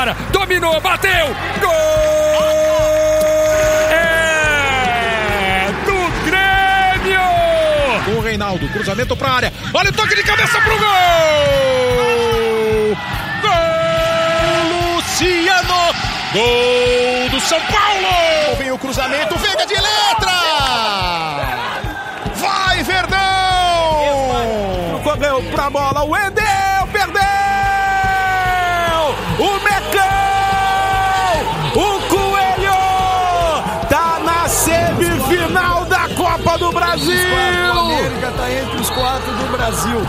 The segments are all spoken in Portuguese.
área, dominou, bateu, gol! É do Grêmio! O Reinaldo, cruzamento para a área, olha o toque de cabeça pro gol! Gol, Luciano! Gol do São Paulo! Vem o cruzamento, Veiga de letra! Vai, Verdão! Correu pra bola, o Wendel Copa do Brasil! O América tá entre os quatro do Brasil.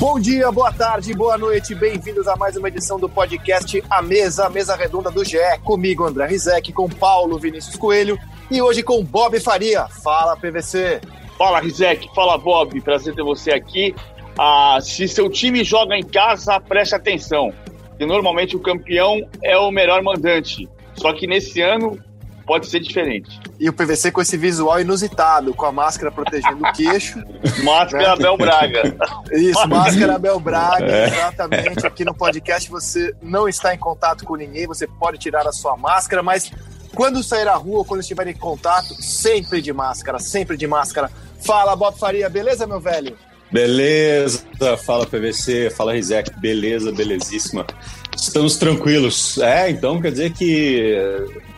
Bom dia, boa tarde, boa noite, bem-vindos a mais uma edição do podcast A Mesa, a mesa redonda do GE, comigo André Rizek, com Paulo Vinícius Coelho e hoje com Bob Faria. Fala, PVC! Fala, Rizek, fala, Bob, prazer ter você aqui. Ah, se seu time joga em casa, preste atenção, que normalmente o campeão é o melhor mandante, só que nesse ano pode ser diferente. E o PVC com esse visual inusitado, com a máscara protegendo o queixo. Máscara Abel Braga. Isso, máscara Abel Braga, é. exatamente. Aqui no podcast você não está em contato com ninguém, você pode tirar a sua máscara, mas quando sair à rua ou quando estiver em contato, sempre de máscara, sempre de máscara. Fala, Bob Faria, beleza, meu velho? Beleza, fala PVC, fala Rizek, beleza, belezíssima. Estamos tranquilos. É, então quer dizer que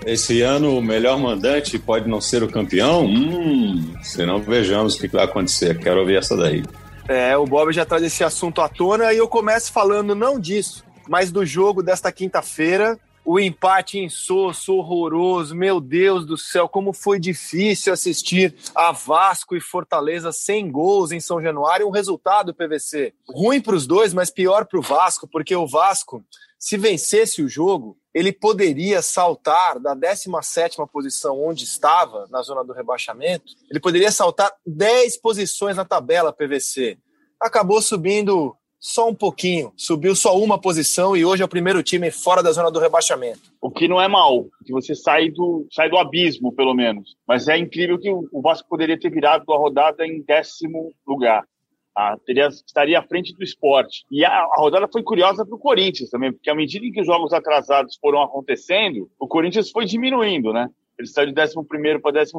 esse ano o melhor mandante pode não ser o campeão? Hum, se não, vejamos o que vai acontecer. Quero ouvir essa daí. É, o Bob já traz esse assunto à tona e eu começo falando não disso, mas do jogo desta quinta-feira o empate insosso, horroroso, meu Deus do céu, como foi difícil assistir a Vasco e Fortaleza sem gols em São Januário, um resultado PVC ruim para os dois, mas pior para o Vasco, porque o Vasco, se vencesse o jogo, ele poderia saltar da 17ª posição onde estava, na zona do rebaixamento, ele poderia saltar 10 posições na tabela PVC. Acabou subindo só um pouquinho, subiu só uma posição e hoje é o primeiro time fora da zona do rebaixamento. O que não é mal, que você sai do, sai do abismo, pelo menos. Mas é incrível que o Vasco poderia ter virado a rodada em décimo lugar. Ah, teria, estaria à frente do esporte. E a, a rodada foi curiosa para o Corinthians também, porque à medida em que os jogos atrasados foram acontecendo, o Corinthians foi diminuindo, né? Ele saiu de 11 para 12,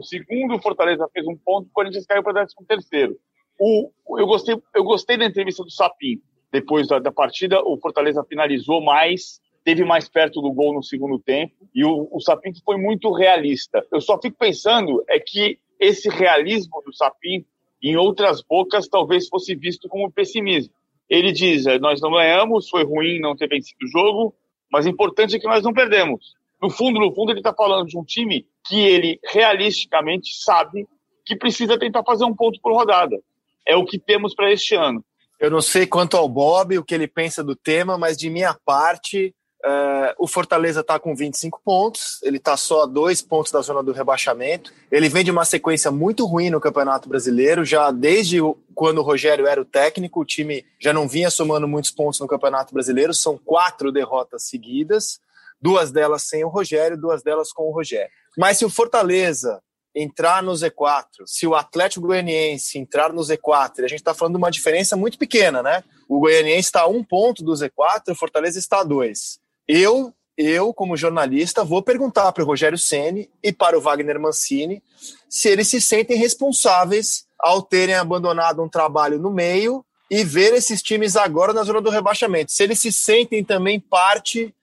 o Fortaleza fez um ponto, o Corinthians caiu para 13. O, eu, gostei, eu gostei da entrevista do Sapinto depois da, da, partida, o Fortaleza finalizou mais, teve mais perto do gol no segundo tempo e o, o foi muito realista. Eu só fico pensando é que esse realismo do Sapinto, em outras bocas, talvez fosse visto como pessimismo. Ele diz: é, nós não ganhamos, foi ruim não ter vencido o jogo, mas o importante é que nós não perdemos. No fundo, no fundo, ele está falando de um time que ele realisticamente sabe que precisa tentar fazer um ponto por rodada. É o que temos para este ano. Eu não sei quanto ao Bob, o que ele pensa do tema, mas de minha parte, uh, o Fortaleza está com 25 pontos, ele está só a dois pontos da zona do rebaixamento. Ele vem de uma sequência muito ruim no Campeonato Brasileiro, já desde quando o Rogério era o técnico, o time já não vinha somando muitos pontos no Campeonato Brasileiro, são quatro derrotas seguidas, duas delas sem o Rogério, duas delas com o Rogério. Mas se o Fortaleza entrar no Z4, se o Atlético Goianiense entrar no Z4, a gente está falando de uma diferença muito pequena, né? O Goianiense está a um ponto do Z4, o Fortaleza está a dois. Eu, eu como jornalista, vou perguntar para o Rogério Ceni e para o Wagner Mancini se eles se sentem responsáveis ao terem abandonado um trabalho no meio e ver esses times agora na zona do rebaixamento. Se eles se sentem também parte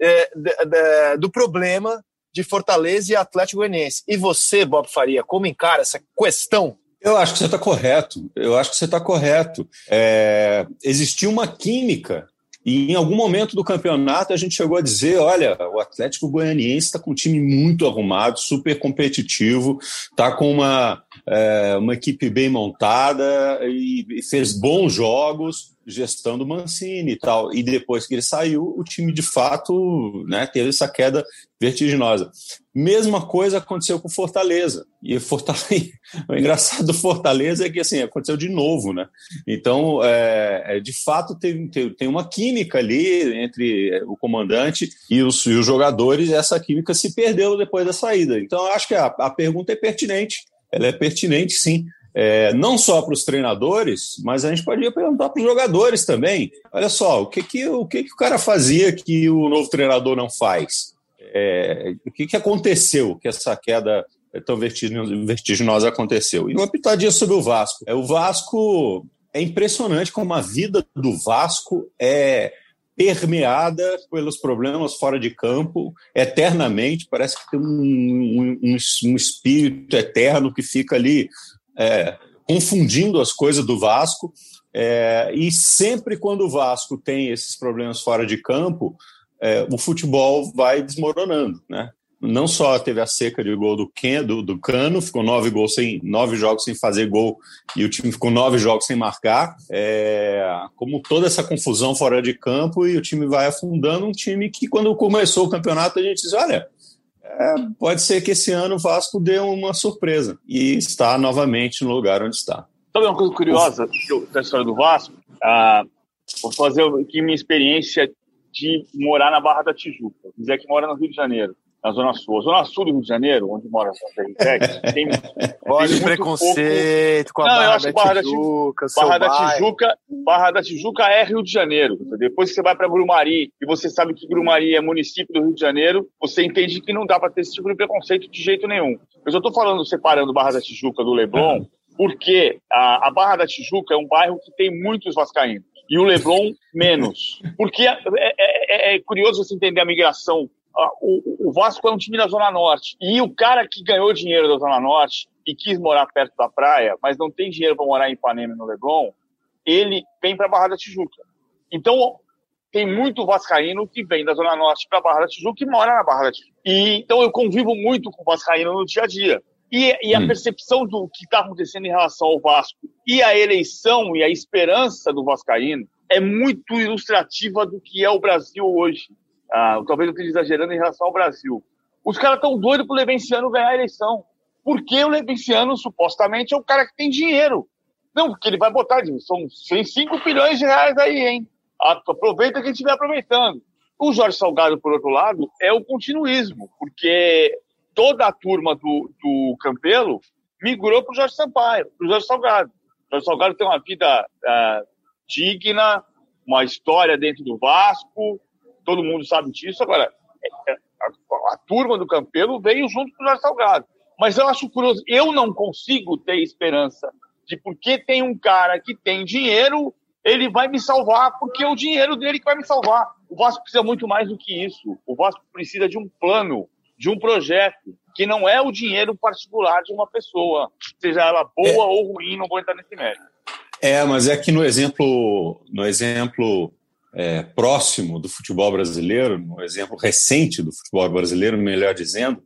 é, de, de, do problema de Fortaleza e Atlético Goianiense. E você, Bob Faria, como encara essa questão? Eu acho que você está correto. Eu acho que você está correto. É, existiu uma química e em algum momento do campeonato a gente chegou a dizer: olha, o Atlético Goianiense está com um time muito arrumado, super competitivo, está com uma, é, uma equipe bem montada e fez bons jogos gestão do Mancini e tal. E depois que ele saiu, o time de fato né, teve essa queda vertiginosa. Mesma coisa aconteceu com Fortaleza. E Fortaleza, o engraçado do Fortaleza é que assim, aconteceu de novo, né? Então, é, é, de fato, tem, tem, tem uma química ali entre o comandante e os, e os jogadores, e essa química se perdeu depois da saída. Então, acho que a, a pergunta é pertinente. Ela é pertinente, sim. é, não só para os treinadores, mas a gente podia perguntar para os jogadores também. Olha só, o que, que, o que, que o cara fazia que o novo treinador não faz? É, o que, que aconteceu que essa queda tão vertiginosa aconteceu? E uma pitadinha sobre o Vasco. É, o Vasco é impressionante como a vida do Vasco é permeada pelos problemas fora de campo eternamente. Parece que tem um, um, um espírito eterno que fica ali é, confundindo as coisas do Vasco. É, e sempre quando o Vasco tem esses problemas fora de campo, é, o futebol vai desmoronando, né? Não só teve a seca de gol do, Ken, do, do Cano, ficou nove gols sem nove jogos sem fazer gol e o time ficou nove jogos sem marcar, é, como toda essa confusão fora de campo e o time vai afundando um time que quando começou o campeonato a gente diz, olha, é, pode ser que esse ano o Vasco dê uma surpresa e está novamente no lugar onde está. Sabe uma coisa curiosa da história do Vasco? Ah, vou fazer aqui minha experiência de morar na Barra da Tijuca. Dizer que mora no Rio de Janeiro na Zona Sul. A Zona Sul do Rio de Janeiro, onde mora a Santa Ritex, tem. Olha preconceito pouco... com a Não, Barra eu acho da Barra Tijuca. Da Barra da Tijuca, Barra da Tijuca é Rio de Janeiro. Depois que você vai para Grumari e você sabe que Grumari é município do Rio de Janeiro, você entende que não dá para ter esse tipo de preconceito de jeito nenhum. Eu só estou falando, separando Barra da Tijuca do Leblon, porque a, a Barra da Tijuca é um bairro que tem muitos vascaínos e o Leblon menos. Porque é, é, é, é curioso você entender a migração o, o Vasco é um time da Zona Norte. E o cara que ganhou dinheiro da Zona Norte e quis morar perto da praia, mas não tem dinheiro para morar em Ipanema e no Leblon, ele vem para a Barra da Tijuca. Então, tem muito vascaíno que vem da Zona Norte para a Barra da Tijuca e mora na Barra da Tijuca. E, então, eu convivo muito com vascaíno no dia a dia. E, e a hum. percepção do que está acontecendo em relação ao Vasco e a eleição e a esperança do vascaíno é muito ilustrativa do que é o Brasil hoje. Ah, talvez eu esteja exagerando em relação ao Brasil. Os caras estão doidos para o Levenciano ganhar a eleição. Porque o Levenciano, supostamente, é o cara que tem dinheiro. Não, porque ele vai botar, são 5 bilhões de reais aí, hein? Aproveita quem estiver aproveitando. O Jorge Salgado, por outro lado, é o continuismo, porque toda a turma do, do Campelo migrou para o Jorge Sampaio, para o Jorge Salgado. O Jorge Salgado tem uma vida uh, digna, uma história dentro do Vasco, todo mundo sabe disso. Agora, é, é, a, a turma do Campelo veio junto com o Jorge Salgado. Mas eu acho curioso, eu não consigo ter esperança de porque tem um cara que tem dinheiro, ele vai me salvar, porque é o dinheiro dele que vai me salvar. O Vasco precisa muito mais do que isso. O Vasco precisa de um plano, de um projeto, que não é o dinheiro particular de uma pessoa, seja ela boa é. ou ruim, não vou entrar nesse mérito. É, mas é que no exemplo, no exemplo é, próximo do futebol brasileiro, um exemplo recente do futebol brasileiro, melhor dizendo,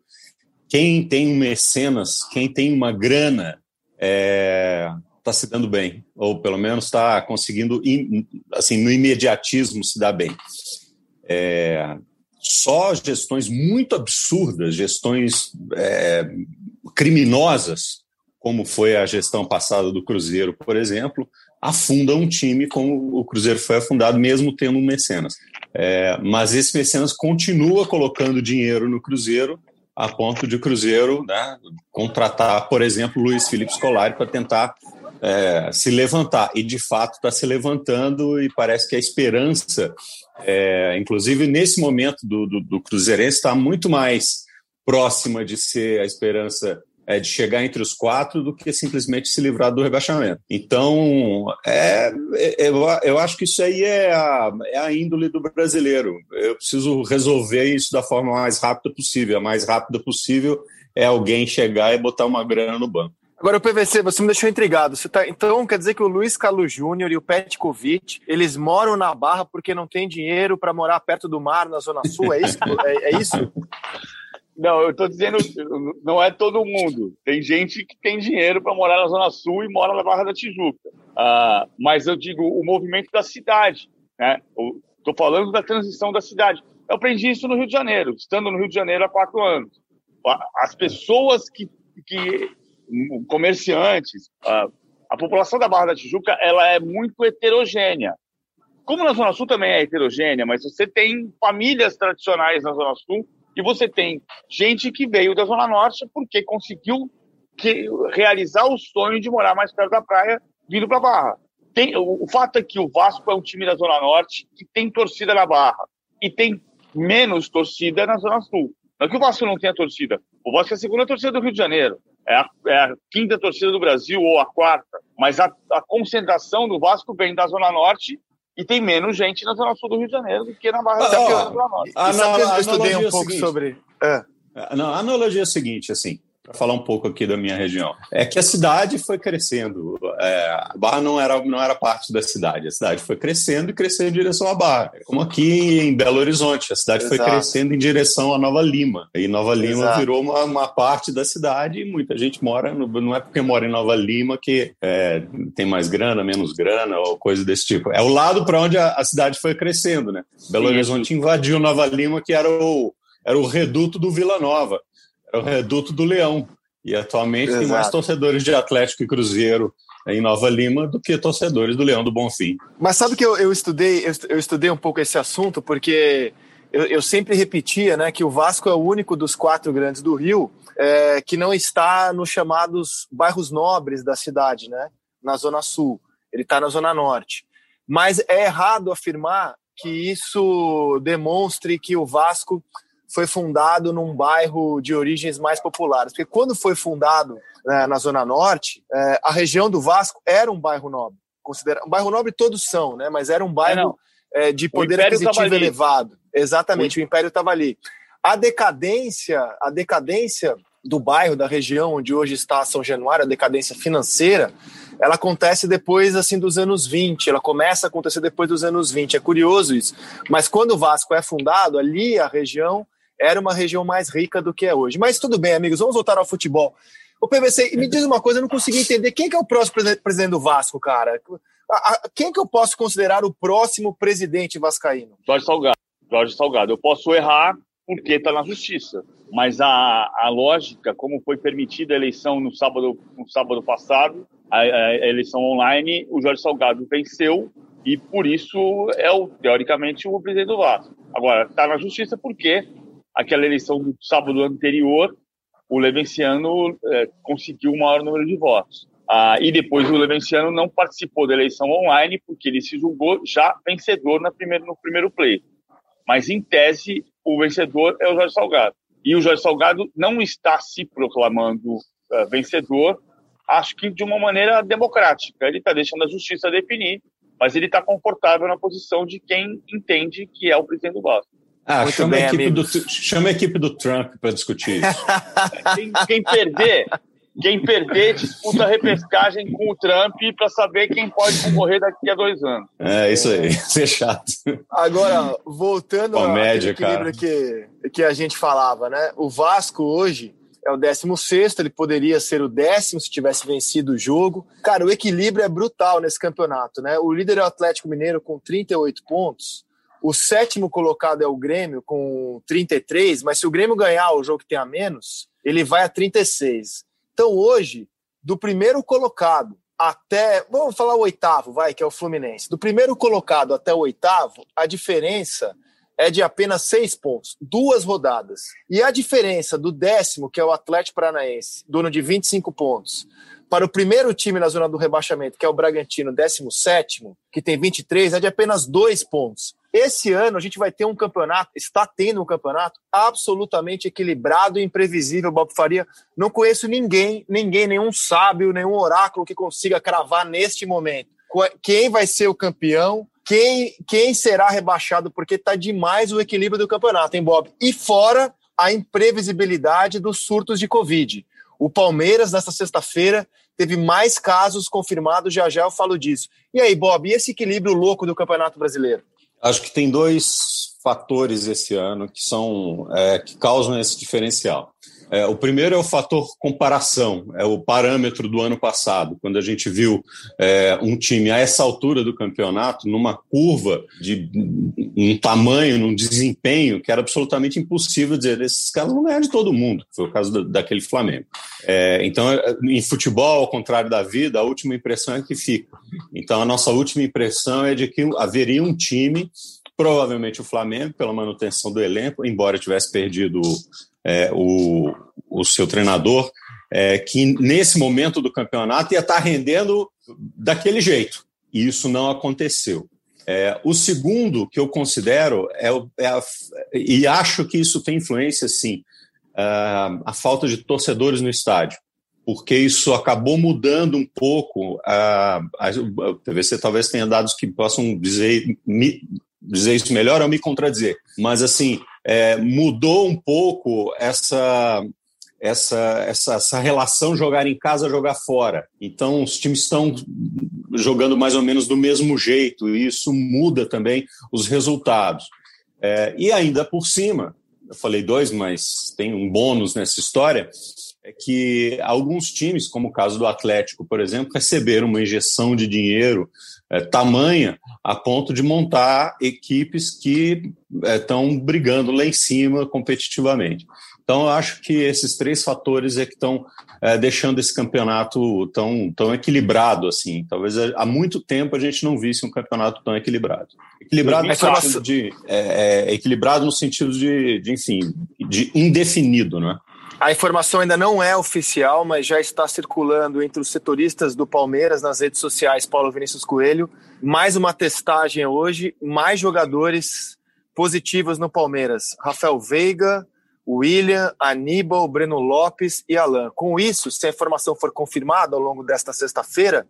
quem tem um mecenas, quem tem uma grana, está é, tá se dando bem, ou pelo menos está conseguindo, assim, no imediatismo se dar bem. É, só gestões muito absurdas, gestões é, criminosas, como foi a gestão passada do Cruzeiro, por exemplo, afunda um time como o Cruzeiro foi afundado, mesmo tendo um mecenas. É, mas esse mecenas continua colocando dinheiro no Cruzeiro a ponto de o Cruzeiro né, contratar, por exemplo, Luiz Felipe Scolari para tentar é, se levantar. E, de fato, está se levantando e parece que a esperança, é, inclusive nesse momento do, do, do Cruzeirense, está muito mais próxima de ser a esperança é, de chegar entre os quatro do que simplesmente se livrar do rebaixamento. Então, é, é, eu, eu acho que isso aí é a, é a índole do brasileiro. Eu preciso resolver isso da forma mais rápida possível. A mais rápida possível é alguém chegar e botar uma grana no banco. Agora, o PVC, você me deixou intrigado. Você tá, então, quer dizer que o Luiz Carlos Júnior e o Petkovic, eles moram na Barra porque não tem dinheiro para morar perto do mar, na Zona Sul? É isso? é, é isso? Não, eu estou dizendo, não é todo mundo. Tem gente que tem dinheiro para morar na Zona Sul e mora na Barra da Tijuca. Uh, mas eu digo o movimento da cidade. Estou né? falando da transição da cidade. Eu aprendi isso no Rio de Janeiro, estando no Rio de Janeiro há quatro anos. As pessoas que, que comerciantes, uh, a população da Barra da Tijuca, ela é muito heterogênea. Como na Zona Sul também é heterogênea, mas você tem famílias tradicionais na Zona Sul e você tem gente que veio da Zona Norte porque conseguiu que realizar o sonho de morar mais perto da praia vindo para Barra. Tem, o, o, fato é que o Vasco é um time da Zona Norte que tem torcida na Barra e tem menos torcida na Zona Sul. Não é que o Vasco não tenha torcida. O Vasco é a segunda torcida do Rio de Janeiro. É a, é a quinta torcida do Brasil ou a quarta. Mas a, a, concentração do Vasco vem da Zona Norte e tem menos gente na Zona Sul do Rio de Janeiro do que na Barra ah, da. Ah, não, eu estudei um pouco seguinte. sobre... É. Não, a analogia é a seguinte, assim, para falar um pouco aqui da minha região. É que a cidade foi crescendo. É, a Barra não era, não era parte da cidade. A cidade foi crescendo e crescendo em direção à Barra. Como aqui em Belo Horizonte, a cidade Exato. foi crescendo em direção a Nova Lima. E Nova Lima Exato. virou uma, uma, parte da cidade e muita gente mora. No, não é porque mora em Nova Lima que é, tem mais grana, menos grana ou coisa desse tipo. É o lado para onde a, a, cidade foi crescendo, né? Belo Sim. Horizonte invadiu Nova Lima, que era o, era o reduto do Vila Nova é o reduto do Leão. E atualmente Exato. tem mais torcedores de Atlético e Cruzeiro em Nova Lima do que torcedores do Leão do Bonfim. Mas sabe que eu, eu estudei eu, eu, estudei um pouco esse assunto porque eu, eu, sempre repetia né, que o Vasco é o único dos quatro grandes do Rio é, que não está nos chamados bairros nobres da cidade, né, na Zona Sul. Ele está na Zona Norte. Mas é errado afirmar que isso demonstre que o Vasco foi fundado num bairro de origens mais populares. Porque quando foi fundado né, na Zona Norte, é, a região do Vasco era um bairro nobre. Considera... Um bairro nobre todos são, né? mas era um bairro é, de poder aquisitivo elevado. Exatamente, o, o Império estava ali. A decadência, a decadência do bairro, da região onde hoje está São Januário, a decadência financeira, ela acontece depois assim dos anos 20, ela começa a acontecer depois dos anos 20. É curioso isso. Mas quando o Vasco é fundado, ali a região era uma região mais rica do que é hoje. Mas tudo bem, amigos, vamos voltar ao futebol. O PVC, me diz uma coisa, eu não consegui entender. Quem que é o próximo presidente do Vasco, cara? Quem que eu posso considerar o próximo presidente vascaíno? Jorge Salgado. Jorge Salgado. Eu posso errar porque está na justiça. Mas a, a lógica, como foi permitida a eleição no sábado, no sábado passado, a, a eleição online, o Jorge Salgado venceu e por isso é o, teoricamente o presidente do Vasco. Agora, está na justiça porque aquela eleição do sábado anterior, o Levenciano é, conseguiu o maior número de votos. Ah, e depois o Levenciano não participou da eleição online porque ele se julgou já vencedor na primeiro, no primeiro pleito. Mas, em tese, o vencedor é o Jorge Salgado. E o Jorge Salgado não está se proclamando uh, vencedor, acho que de uma maneira democrática. Ele está deixando a justiça definir, mas ele está confortável na posição de quem entende que é o presidente do Vasco. Ah, chama, bem, a equipe do, chama a equipe do Trump para discutir isso. quem, quem, perder, quem perder disputa a repescagem com o Trump para saber quem pode concorrer daqui a dois anos. É, isso aí, isso é chato. Agora, voltando Comédia, ao equilíbrio que, que a gente falava, né? O Vasco hoje é o 16, ele poderia ser o décimo se tivesse vencido o jogo. Cara, o equilíbrio é brutal nesse campeonato, né? O líder é o Atlético Mineiro com 38 pontos o sétimo colocado é o Grêmio com 33, mas se o Grêmio ganhar o jogo que tem a menos, ele vai a 36. Então hoje, do primeiro colocado até, vamos falar o oitavo, vai, que é o Fluminense. Do primeiro colocado até o oitavo, a diferença é de apenas seis pontos, duas rodadas. E a diferença do décimo, que é o Atlético Paranaense, dono de 25 pontos, para o primeiro time na zona do rebaixamento, que é o Bragantino, 17, que tem 23, é de apenas dois pontos. Esse ano a gente vai ter um campeonato, está tendo um campeonato absolutamente equilibrado e imprevisível, Bob Faria. Não conheço ninguém, ninguém, nenhum sábio, nenhum oráculo que consiga cravar neste momento. Quem vai ser o campeão, quem, quem será rebaixado, porque está demais o equilíbrio do campeonato, hein, Bob? E fora a imprevisibilidade dos surtos de Covid. O Palmeiras, nesta sexta-feira, teve mais casos confirmados, já já eu falo disso. E aí, Bob, e esse equilíbrio louco do Campeonato Brasileiro? Acho que tem dois fatores esse ano que são é, que causam esse diferencial. É, o primeiro é o fator comparação, é o parâmetro do ano passado, quando a gente viu é, um time a essa altura do campeonato, numa curva de um tamanho, num desempenho que era absolutamente impossível dizer esses caras vão ganhar de todo mundo, foi o caso da, daquele Flamengo. É, então, é, em futebol, ao contrário da vida, a última impressão é que fica. Então, a nossa última impressão é de que haveria um time provavelmente o Flamengo, pela manutenção do elenco, embora tivesse perdido é, o, o seu treinador, é, que nesse momento do campeonato ia estar rendendo daquele jeito. E isso não aconteceu. É, o segundo que eu considero é, é a, e acho que isso tem influência, sim, a, a falta de torcedores no estádio porque isso acabou mudando um pouco. A, a, a PVC talvez tenha dados que possam dizer, dizer isso melhor ou me contradizer, mas assim é, mudou um pouco essa, essa, essa, essa relação jogar em casa, jogar fora. Então os times estão jogando mais ou menos do mesmo jeito e isso muda também os resultados. É, e ainda por cima, eu falei dois, mas tem um bônus nessa história é que alguns times, como o caso do Atlético, por exemplo, receberam uma injeção de dinheiro é, tamanha a ponto de montar equipes que estão é, brigando lá em cima competitivamente. Então, eu acho que esses três fatores é que estão é, deixando esse campeonato tão, tão equilibrado assim. Talvez há muito tempo a gente não visse um campeonato tão equilibrado. Equilibrado no sentido de é, é, equilibrado no sentido de, de, enfim, de indefinido, não é? A informação ainda não é oficial, mas já está circulando entre os setoristas do Palmeiras nas redes sociais, Paulo Vinícius Coelho. Mais uma testagem hoje, mais jogadores positivos no Palmeiras. Rafael Veiga, William, Aníbal, Breno Lopes e Alan. Com isso, se a informação for confirmada ao longo desta sexta-feira,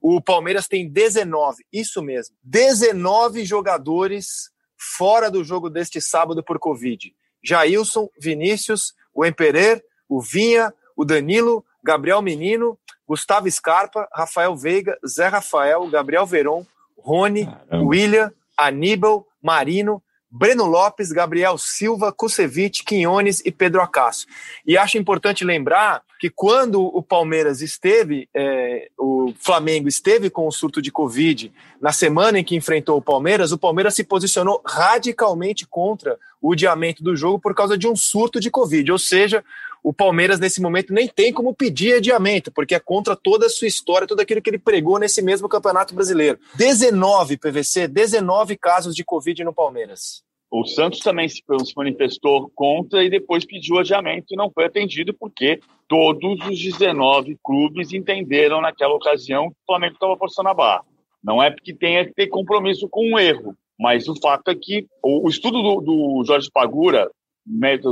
o Palmeiras tem 19, isso mesmo, 19 jogadores fora do jogo deste sábado por Covid. Jailson, Vinícius, o Emperer, o Vinha, o Danilo, Gabriel Menino, Gustavo Scarpa, Rafael Veiga, Zé Rafael, Gabriel Veron, Rony, Caramba. William, Aníbal, Marino, Breno Lopes, Gabriel Silva, Kusevich, Quinones e Pedro Acácio. E acho importante lembrar que quando o Palmeiras esteve, é, o Flamengo esteve com o surto de Covid na semana em que enfrentou o Palmeiras, o Palmeiras se posicionou radicalmente contra o adiamento do jogo por causa de um surto de Covid. Ou seja, o Palmeiras, nesse momento, nem tem como pedir adiamento, porque é contra toda a sua história, tudo aquilo que ele pregou nesse mesmo Campeonato Brasileiro. 19 PVC, 19 casos de Covid no Palmeiras. O Santos também se manifestou contra e depois pediu adiamento e não foi atendido porque todos os 19 clubes entenderam naquela ocasião que o Flamengo estava forçando a barra. Não é porque tenha que ter compromisso com um erro, mas o fato é que o, estudo do, do Jorge Pagura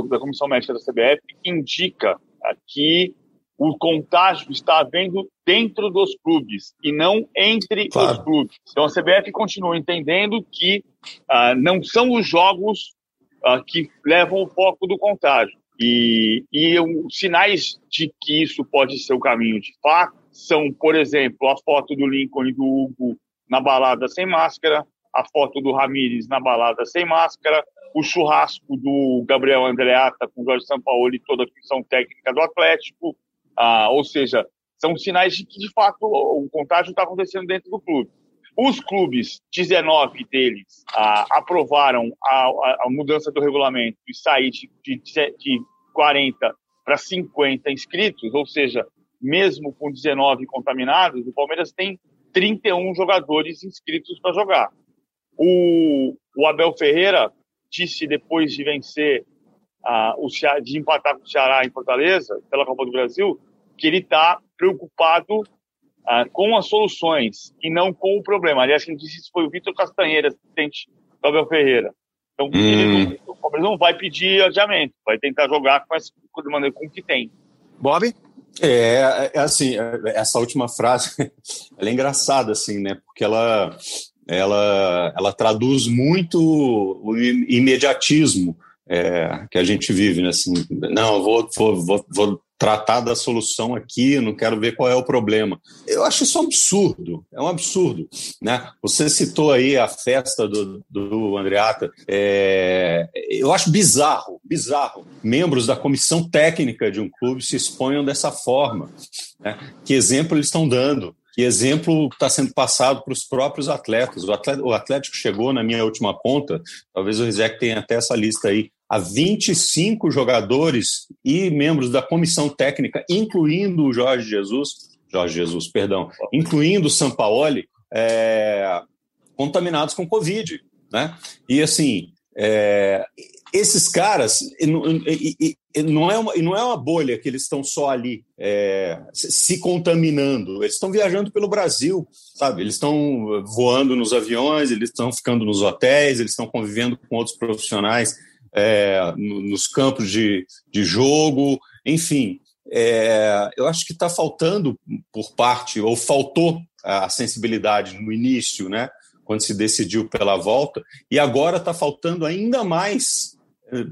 da Comissão Médica da CBF indica que o contágio está havendo dentro dos clubes e não entre claro. os clubes. Então a CBF continua entendendo que uh, não são os jogos uh, que levam o foco do contágio. E, e os sinais de que isso pode ser o caminho de fato são, por exemplo, a foto do Lincoln e do Hugo na balada sem máscara, a foto do Ramires na balada sem máscara, o churrasco do Gabriel Andreata com o Jorge Sampaoli e toda a comissão técnica do Atlético, ah, ou seja, são sinais de que, de fato, o contágio está acontecendo dentro do clube. Os clubes, 19 deles, ah, aprovaram a, a, a, mudança do regulamento e sair de, de, de 40 para 50 inscritos, ou seja, mesmo com 19 contaminados, o Palmeiras tem 31 jogadores inscritos para jogar. O, o Abel Ferreira disse depois de vencer uh, o Ceará, de empatar com o Ceará em Fortaleza pela Copa do Brasil que ele está preocupado uh, com as soluções e não com o problema. Aliás, quem disse isso foi o Vitor Castanheira, assistente do Abel Ferreira. Então, hum. não, o Palmeiras não vai pedir adiamento, vai tentar jogar com essa de maneira com o que tem. Bob? É, é assim, essa última frase, ela é engraçada, assim, né? Porque ela ela, ela traduz muito o imediatismo é, que a gente vive, né? Assim, não, vou, vou, vou, tratar da solução aqui, não quero ver qual é o problema. Eu acho isso um absurdo, é um absurdo. Né? Você citou aí a festa do, do Andreata, é, eu acho bizarro, bizarro. Membros da comissão técnica de um clube se exponham dessa forma. Né? Que exemplo eles estão dando? Que exemplo está sendo passado para os próprios atletas? O Atlético chegou, na minha última conta, talvez o Rizek tenha até essa lista aí, a 25 jogadores e membros da comissão técnica, incluindo o Jorge Jesus, Jorge Jesus, perdão, incluindo o Sampaoli, é, contaminados com Covid. Né? E assim, é, esses caras não é uma, não é uma bolha que eles estão só ali é, se contaminando. Eles estão viajando pelo Brasil, sabe? Eles estão voando nos aviões, eles estão ficando nos hotéis, eles estão convivendo com outros profissionais é, nos campos de, de jogo, enfim. É, eu acho que está faltando por parte, ou faltou a sensibilidade no início, né? Quando se decidiu pela volta, e agora está faltando ainda mais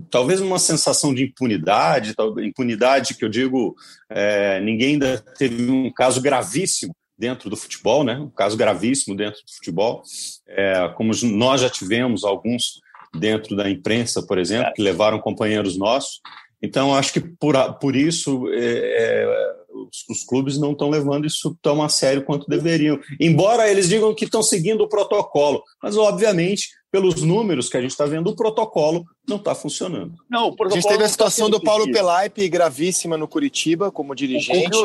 talvez uma sensação de impunidade, impunidade que eu digo, é, ninguém ainda teve um caso gravíssimo dentro do futebol, né? Um caso gravíssimo dentro do futebol, é, como nós já tivemos alguns dentro da imprensa, por exemplo, que levaram companheiros nossos. Então, acho que por, por isso é, é os, os, clubes não estão levando isso tão a sério quanto deveriam. Embora eles digam que estão seguindo o protocolo, mas obviamente pelos números que a gente está vendo, o protocolo não está funcionando. Não, o a gente teve a tá situação do Paulo Pelaipe gravíssima no Curitiba como dirigente,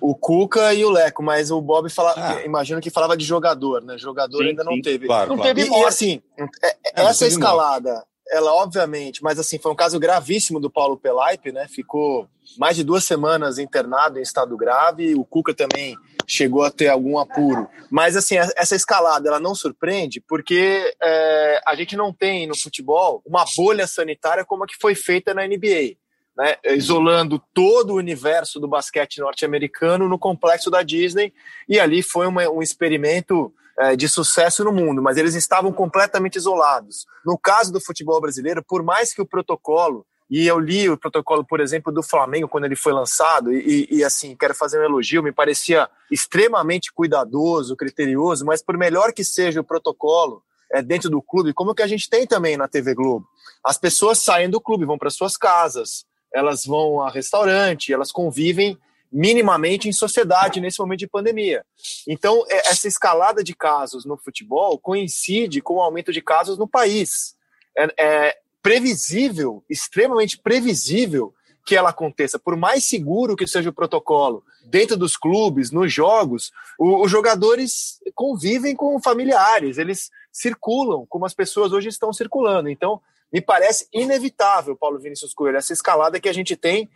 o, o Cuca e o Leco, mas o Bob fala, ah. imagino que falava de jogador, né? Jogador sim, ainda não sim, teve. Claro, não claro. teve e, e assim, é, é, essa escalada, ela obviamente, mas assim, foi um caso gravíssimo do Paulo Pelaipe, né? Ficou mais de duas semanas internado em estado grave, o Cuca também chegou a ter algum apuro. Mas, assim, essa escalada, ela não surpreende, porque é, a gente não tem no futebol uma bolha sanitária como a que foi feita na NBA. Né, isolando todo o universo do basquete norte-americano no complexo da Disney, e ali foi uma, um experimento de sucesso no mundo, mas eles estavam completamente isolados. No caso do futebol brasileiro, por mais que o protocolo e eu li o protocolo, por exemplo, do Flamengo quando ele foi lançado, e, e, assim, quero fazer um elogio, me parecia extremamente cuidadoso, criterioso, mas por melhor que seja o protocolo é, dentro do clube, como que a gente tem também na TV Globo, as pessoas saem do clube, vão para suas casas, elas vão a restaurante, elas convivem minimamente em sociedade nesse momento de pandemia. Então, é, essa escalada de casos no futebol coincide com o aumento de casos no país. É, é, previsível, extremamente previsível que ela aconteça. Por mais seguro que seja o protocolo dentro dos clubes, nos jogos, o, os jogadores convivem com familiares, eles circulam como as pessoas hoje estão circulando. Então, me parece inevitável, Paulo Vinícius Coelho, essa escalada que a gente tem.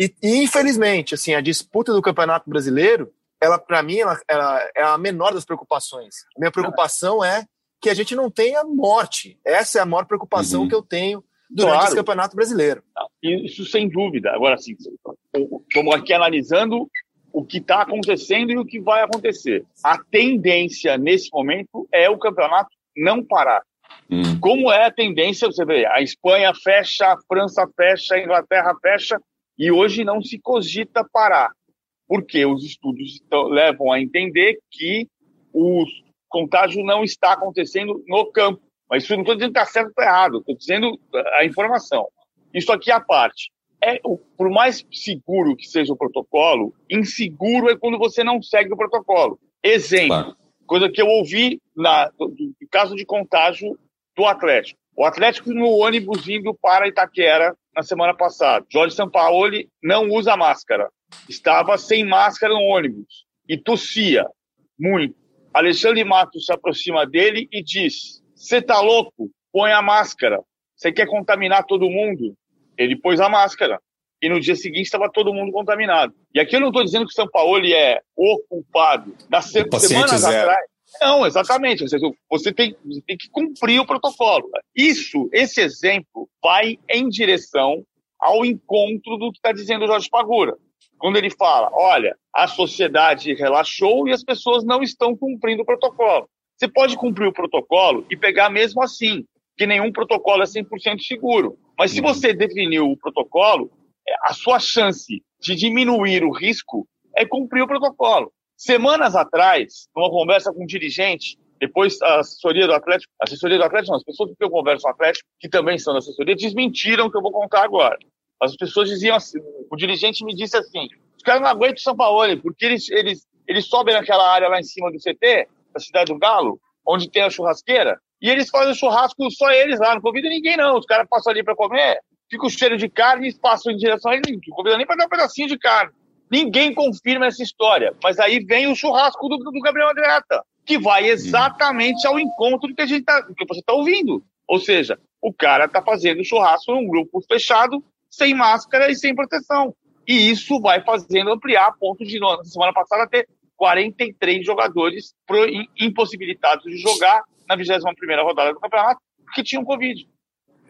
E, e infelizmente, assim, a disputa do Campeonato Brasileiro, ela, para mim, ela, ela é a menor das preocupações. A minha preocupação é que a gente não tenha morte. Essa é a maior preocupação uhum. que eu tenho durante claro. esse Campeonato Brasileiro. Isso sem dúvida. Agora, sim, estamos aqui analisando o que está acontecendo e o que vai acontecer. A tendência nesse momento é o campeonato não parar. Hum. Como é a tendência, você vê, a Espanha fecha, a França fecha, a Inglaterra fecha, e hoje não se cogita parar. Porque os estudos levam a entender que os contágio não está acontecendo no campo. Mas isso não estou dizendo que está certo ou tá errado, estou dizendo a informação. Isso aqui é a parte. É, por mais seguro que seja o protocolo, inseguro é quando você não segue o protocolo. Exemplo, claro. coisa que eu ouvi na, do, do, caso de contágio do Atlético. O Atlético no ônibus indo para Itaquera na semana passada. Jorge Sampaoli não usa máscara. Estava sem máscara no ônibus e tossia muito. Alexandre Matos se aproxima dele e diz: Você tá louco? Põe a máscara. Você quer contaminar todo mundo? Ele pôs a máscara. E no dia seguinte estava todo mundo contaminado. E aqui eu não estou dizendo que o São Paulo é o culpado. Das se semanas zero. atrás. Não, exatamente. Você, você, tem, tem que cumprir o protocolo. Isso, esse exemplo, vai em direção ao encontro do que está dizendo o Jorge Pagura quando ele fala, olha, a sociedade relaxou e as pessoas não estão cumprindo o protocolo. Você pode cumprir o protocolo e pegar mesmo assim, que nenhum protocolo é 100% seguro. Mas se uhum. você definiu o protocolo, é, a sua chance de diminuir o risco é cumprir o protocolo. Semanas atrás, numa conversa com um dirigente, depois a assessoria do Atlético, a assessoria do Atlético, não, as pessoas que eu converso com o Atlético, que também são da assessoria, desmentiram o que eu vou contar agora. As pessoas diziam assim, o dirigente me disse assim, os caras não aguentam o São Paulo, porque eles, eles, eles sobem naquela área lá em cima do CT, da Cidade do Galo, onde tem a churrasqueira, e eles fazem churrasco só eles lá, não convida ninguém não, os caras passam ali para comer, fica o cheiro de carne e passam em direção a ele, não convida nem para dar um pedacinho de carne. Ninguém confirma essa história, mas aí vem o churrasco do, do Gabriel Andreata, que vai exatamente ao encontro do que, a gente tá, do que você está ouvindo. Ou seja, O cara tá fazendo churrasco num grupo fechado, sem máscara e sem proteção. E isso vai fazendo ampliar a ponto de, na semana passada, ter 43 jogadores impossibilitados de jogar na 21ª rodada do campeonato porque tinham Covid.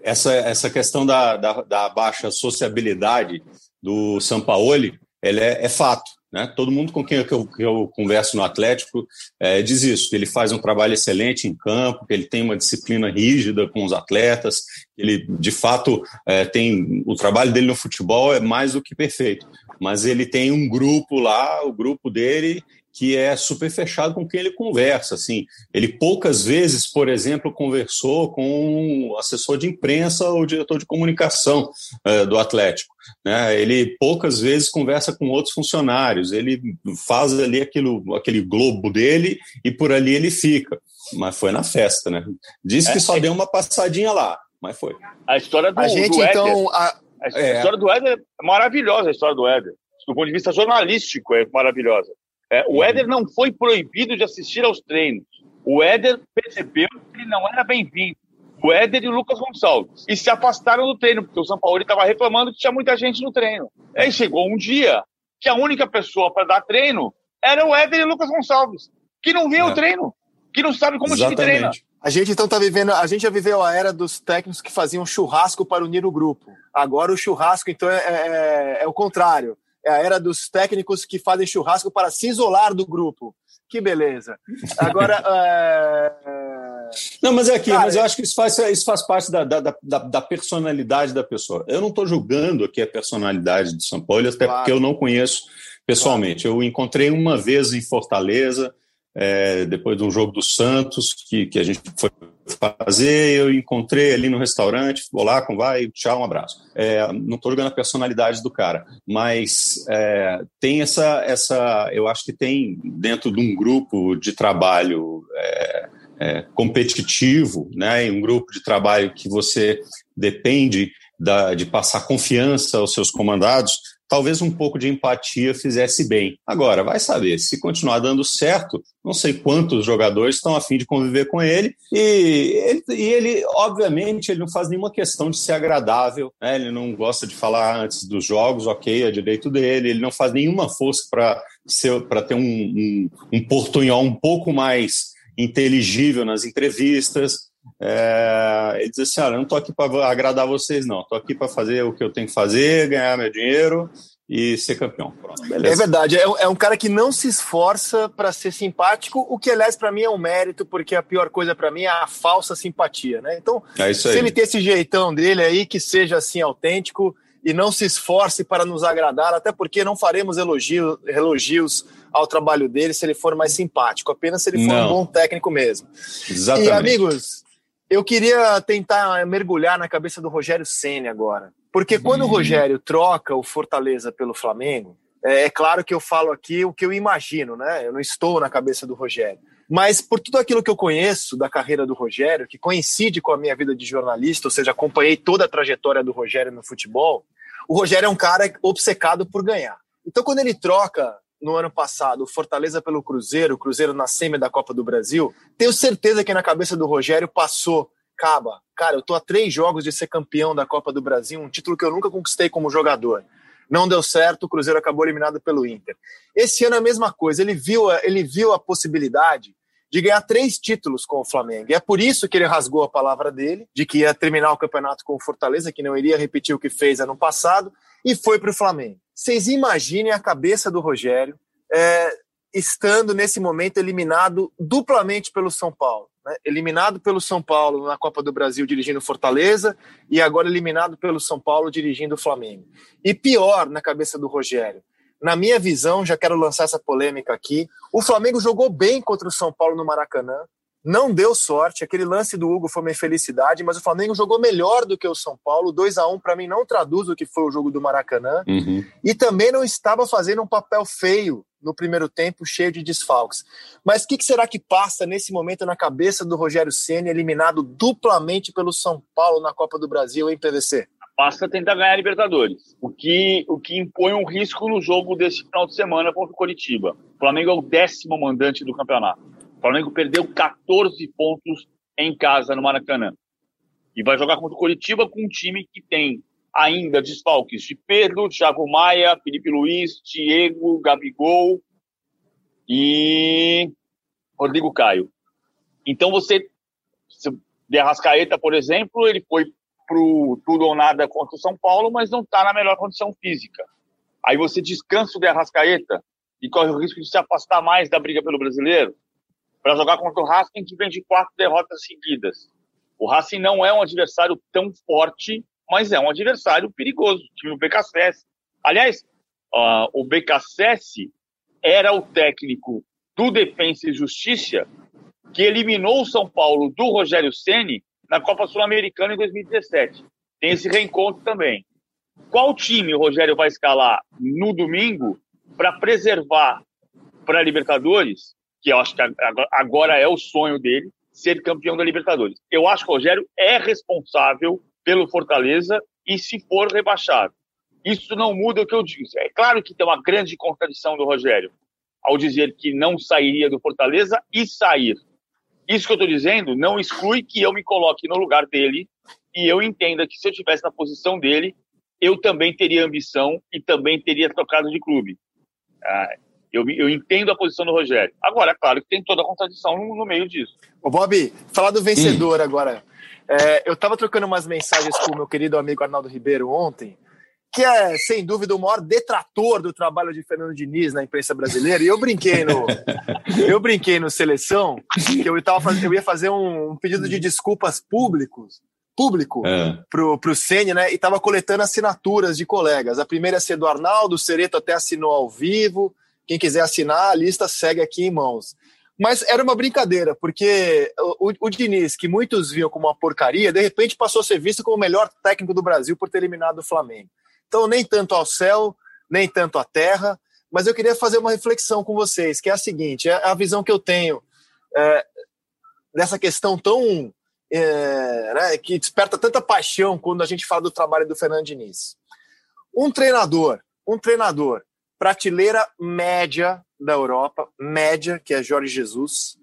Essa, essa questão da, da, da baixa sociabilidade do Sampaoli, ela é, é fato. Né? Todo mundo com quem eu, que eu converso no Atlético é, diz isso, que ele faz um trabalho excelente em campo, que ele tem uma disciplina rígida com os atletas, ele de fato é, tem o trabalho dele no futebol é mais do que perfeito, mas ele tem um grupo lá, o grupo dele que é super fechado com quem ele conversa. Assim, ele poucas vezes, por exemplo, conversou com o assessor de imprensa ou diretor de comunicação é, do Atlético. Né? Ele poucas vezes conversa com outros funcionários. Ele faz ali aquilo, aquele globo dele e por ali ele fica. Mas foi na festa, né? Disse é, que só é. deu uma passadinha lá, mas foi. A história do, a gente, do então, Éder, a... a é. história do Éder é maravilhosa. A história do Éder, do ponto de vista jornalístico, é maravilhosa. É, o uhum. Éder não foi proibido de assistir aos treinos. O Éder percebeu que ele não era bem-vindo. O Éder e o Lucas Gonçalves. E se afastaram do treino, porque o São Paulo estava reclamando que tinha muita gente no treino. Aí chegou um dia que a única pessoa para dar treino era o Éder e o Lucas Gonçalves, que não viam é. o treino, que não sabe como Exatamente. o time treina. A gente então tá vivendo, a gente já viveu a era dos técnicos que faziam churrasco para unir o grupo. Agora o churrasco, então, é, é, é o contrário é a era dos técnicos que fazem churrasco para se isolar do grupo. Que beleza. Agora. é... Não, mas é aqui, Cara, mas eu acho que isso faz, isso faz parte da, da, da, da personalidade da pessoa. Eu não estou julgando aqui a personalidade de São Paulo, até claro. porque eu não conheço pessoalmente. Claro. Eu encontrei uma vez em Fortaleza, é, depois de um jogo do Santos, que, que a gente foi fazer, eu encontrei ali no restaurante, vou lá, com vai, tchau, um abraço. É, não estou jogando a personalidade do cara, mas é, tem essa, essa, eu acho que tem dentro de um grupo de trabalho é, é competitivo, né, um grupo de trabalho que você depende da, de passar confiança aos seus comandados, talvez um pouco de empatia fizesse bem. Agora, vai saber, se continuar dando certo, não sei quantos jogadores estão afim de conviver com ele, e ele, e ele obviamente, ele não faz nenhuma questão de ser agradável, né? ele não gosta de falar antes dos jogos, ok, é direito dele, ele não faz nenhuma força para ter um, um, um portunhol um pouco mais inteligível nas entrevistas, é, ele diz assim: Olha, eu não estou aqui para agradar vocês, não. Estou aqui para fazer o que eu tenho que fazer, ganhar meu dinheiro e ser campeão. Pronto, é verdade. É, é, um cara que não se esforça para ser simpático, o que, aliás, para mim é um mérito, porque a pior coisa para mim é a falsa simpatia, né? Então, é se ele ter esse jeitão dele aí, que seja assim autêntico e não se esforce para nos agradar, até porque não faremos elogio, elogios ao trabalho dele se ele for mais simpático, apenas se ele for não. um bom técnico mesmo. Exatamente. E, amigos, eu queria tentar mergulhar na cabeça do Rogério Ceni agora. Porque quando hum. o Rogério troca o Fortaleza pelo Flamengo, é, é, claro que eu falo aqui o que eu imagino, né? Eu não estou na cabeça do Rogério. Mas por tudo aquilo que eu conheço da carreira do Rogério, que coincide com a minha vida de jornalista, ou seja, acompanhei toda a trajetória do Rogério no futebol, o Rogério é um cara obcecado por ganhar. Então, quando ele troca no ano passado Fortaleza pelo Cruzeiro, Cruzeiro na semi da Copa do Brasil, tenho certeza que na cabeça do Rogério passou, caba, cara, eu tô a três jogos de ser campeão da Copa do Brasil, um título que eu nunca conquistei como jogador. Não deu certo, o Cruzeiro acabou eliminado pelo Inter. Esse ano é a mesma coisa, ele viu, ele viu a possibilidade de ganhar três títulos com o Flamengo. E é por isso que ele rasgou a palavra dele, de que ia terminar o campeonato com o Fortaleza, que não iria repetir o que fez ano passado, e foi para o Flamengo. Vocês imaginem a cabeça do Rogério é, estando nesse momento eliminado duplamente pelo São Paulo. Né? Eliminado pelo São Paulo na Copa do Brasil dirigindo Fortaleza e agora eliminado pelo São Paulo dirigindo o Flamengo. E pior na cabeça do Rogério. Na minha visão, já quero lançar essa polêmica aqui. O Flamengo jogou bem contra o São Paulo no Maracanã não deu sorte. Aquele lance do Hugo foi uma infelicidade, mas o Flamengo jogou melhor do que o São Paulo. 2 a 1 para mim não traduz o que foi o jogo do Maracanã. Uhum. E também não estava fazendo um papel feio no primeiro tempo, cheio de desfalques. Mas o que, que, será que passa nesse momento na cabeça do Rogério Ceni, eliminado duplamente pelo São Paulo na Copa do Brasil em PVC? Passa tentar ganhar a Libertadores, o que, o que impõe um risco no jogo desse final de semana contra o Coritiba. O Flamengo é o décimo mandante do campeonato. O Flamengo perdeu 14 pontos em casa no Maracanã. E vai jogar contra o Coritiba com um time que tem ainda desfalques de Pedro, Thiago Maia, Felipe Luiz, Diego, Gabigol e Rodrigo Caio. Então você, de Arrascaeta, por exemplo, ele foi pro tudo ou nada contra o São Paulo, mas não está na melhor condição física. Aí você descansa o de Arrascaeta e corre o risco de se afastar mais da briga pelo brasileiro para jogar contra o Racing, que vem de quatro derrotas seguidas. O Racing não é um adversário tão forte, mas é um adversário perigoso, o time do BKSS. Aliás, uh, o BKSS era o técnico do Defensa e Justiça que eliminou o São Paulo do Rogério Ceni na Copa Sul-Americana em 2017. Tem esse reencontro também. Qual time o Rogério vai escalar no domingo para preservar para a Libertadores, que eu acho que agora é o sonho dele, ser campeão da Libertadores? Eu acho que o Rogério é responsável pelo Fortaleza e se for rebaixado. Isso não muda o que eu disse. É claro que tem uma grande contradição do Rogério ao dizer que não sairia do Fortaleza e sair. Isso que eu estou dizendo não exclui que eu me coloque no lugar dele e eu entenda que se eu estivesse na posição dele, eu também teria ambição e também teria trocado de clube. Ah, eu, eu, entendo a posição do Rogério. Agora, claro que tem toda a contradição no, no meio disso. Ô, Bob, falar do vencedor hum. agora. É, eu estava trocando umas mensagens com o meu querido amigo Arnaldo Ribeiro ontem, que é, sem dúvida, o maior detrator do trabalho de Fernando Diniz na imprensa brasileira. E eu brinquei no, eu brinquei no Seleção que eu, tava, eu ia fazer um, um pedido de desculpas públicos público é. pro, pro Sene, né? E tava coletando assinaturas de colegas. A primeira é ser do Arnaldo, o Sereto até assinou ao vivo. Quem quiser assinar, a lista segue aqui em mãos. Mas era uma brincadeira, porque o, o, Diniz, que muitos viam como uma porcaria, de repente passou a ser visto como o melhor técnico do Brasil por ter eliminado o Flamengo. Então, nem tanto ao céu, nem tanto à terra, mas eu queria fazer uma reflexão com vocês, que é a seguinte: é a visão que eu tenho é, dessa questão tão é, né, que desperta tanta paixão quando a gente fala do trabalho do Fernando Diniz. Um treinador, um treinador, prateleira média da Europa, média, que é Jorge Jesus,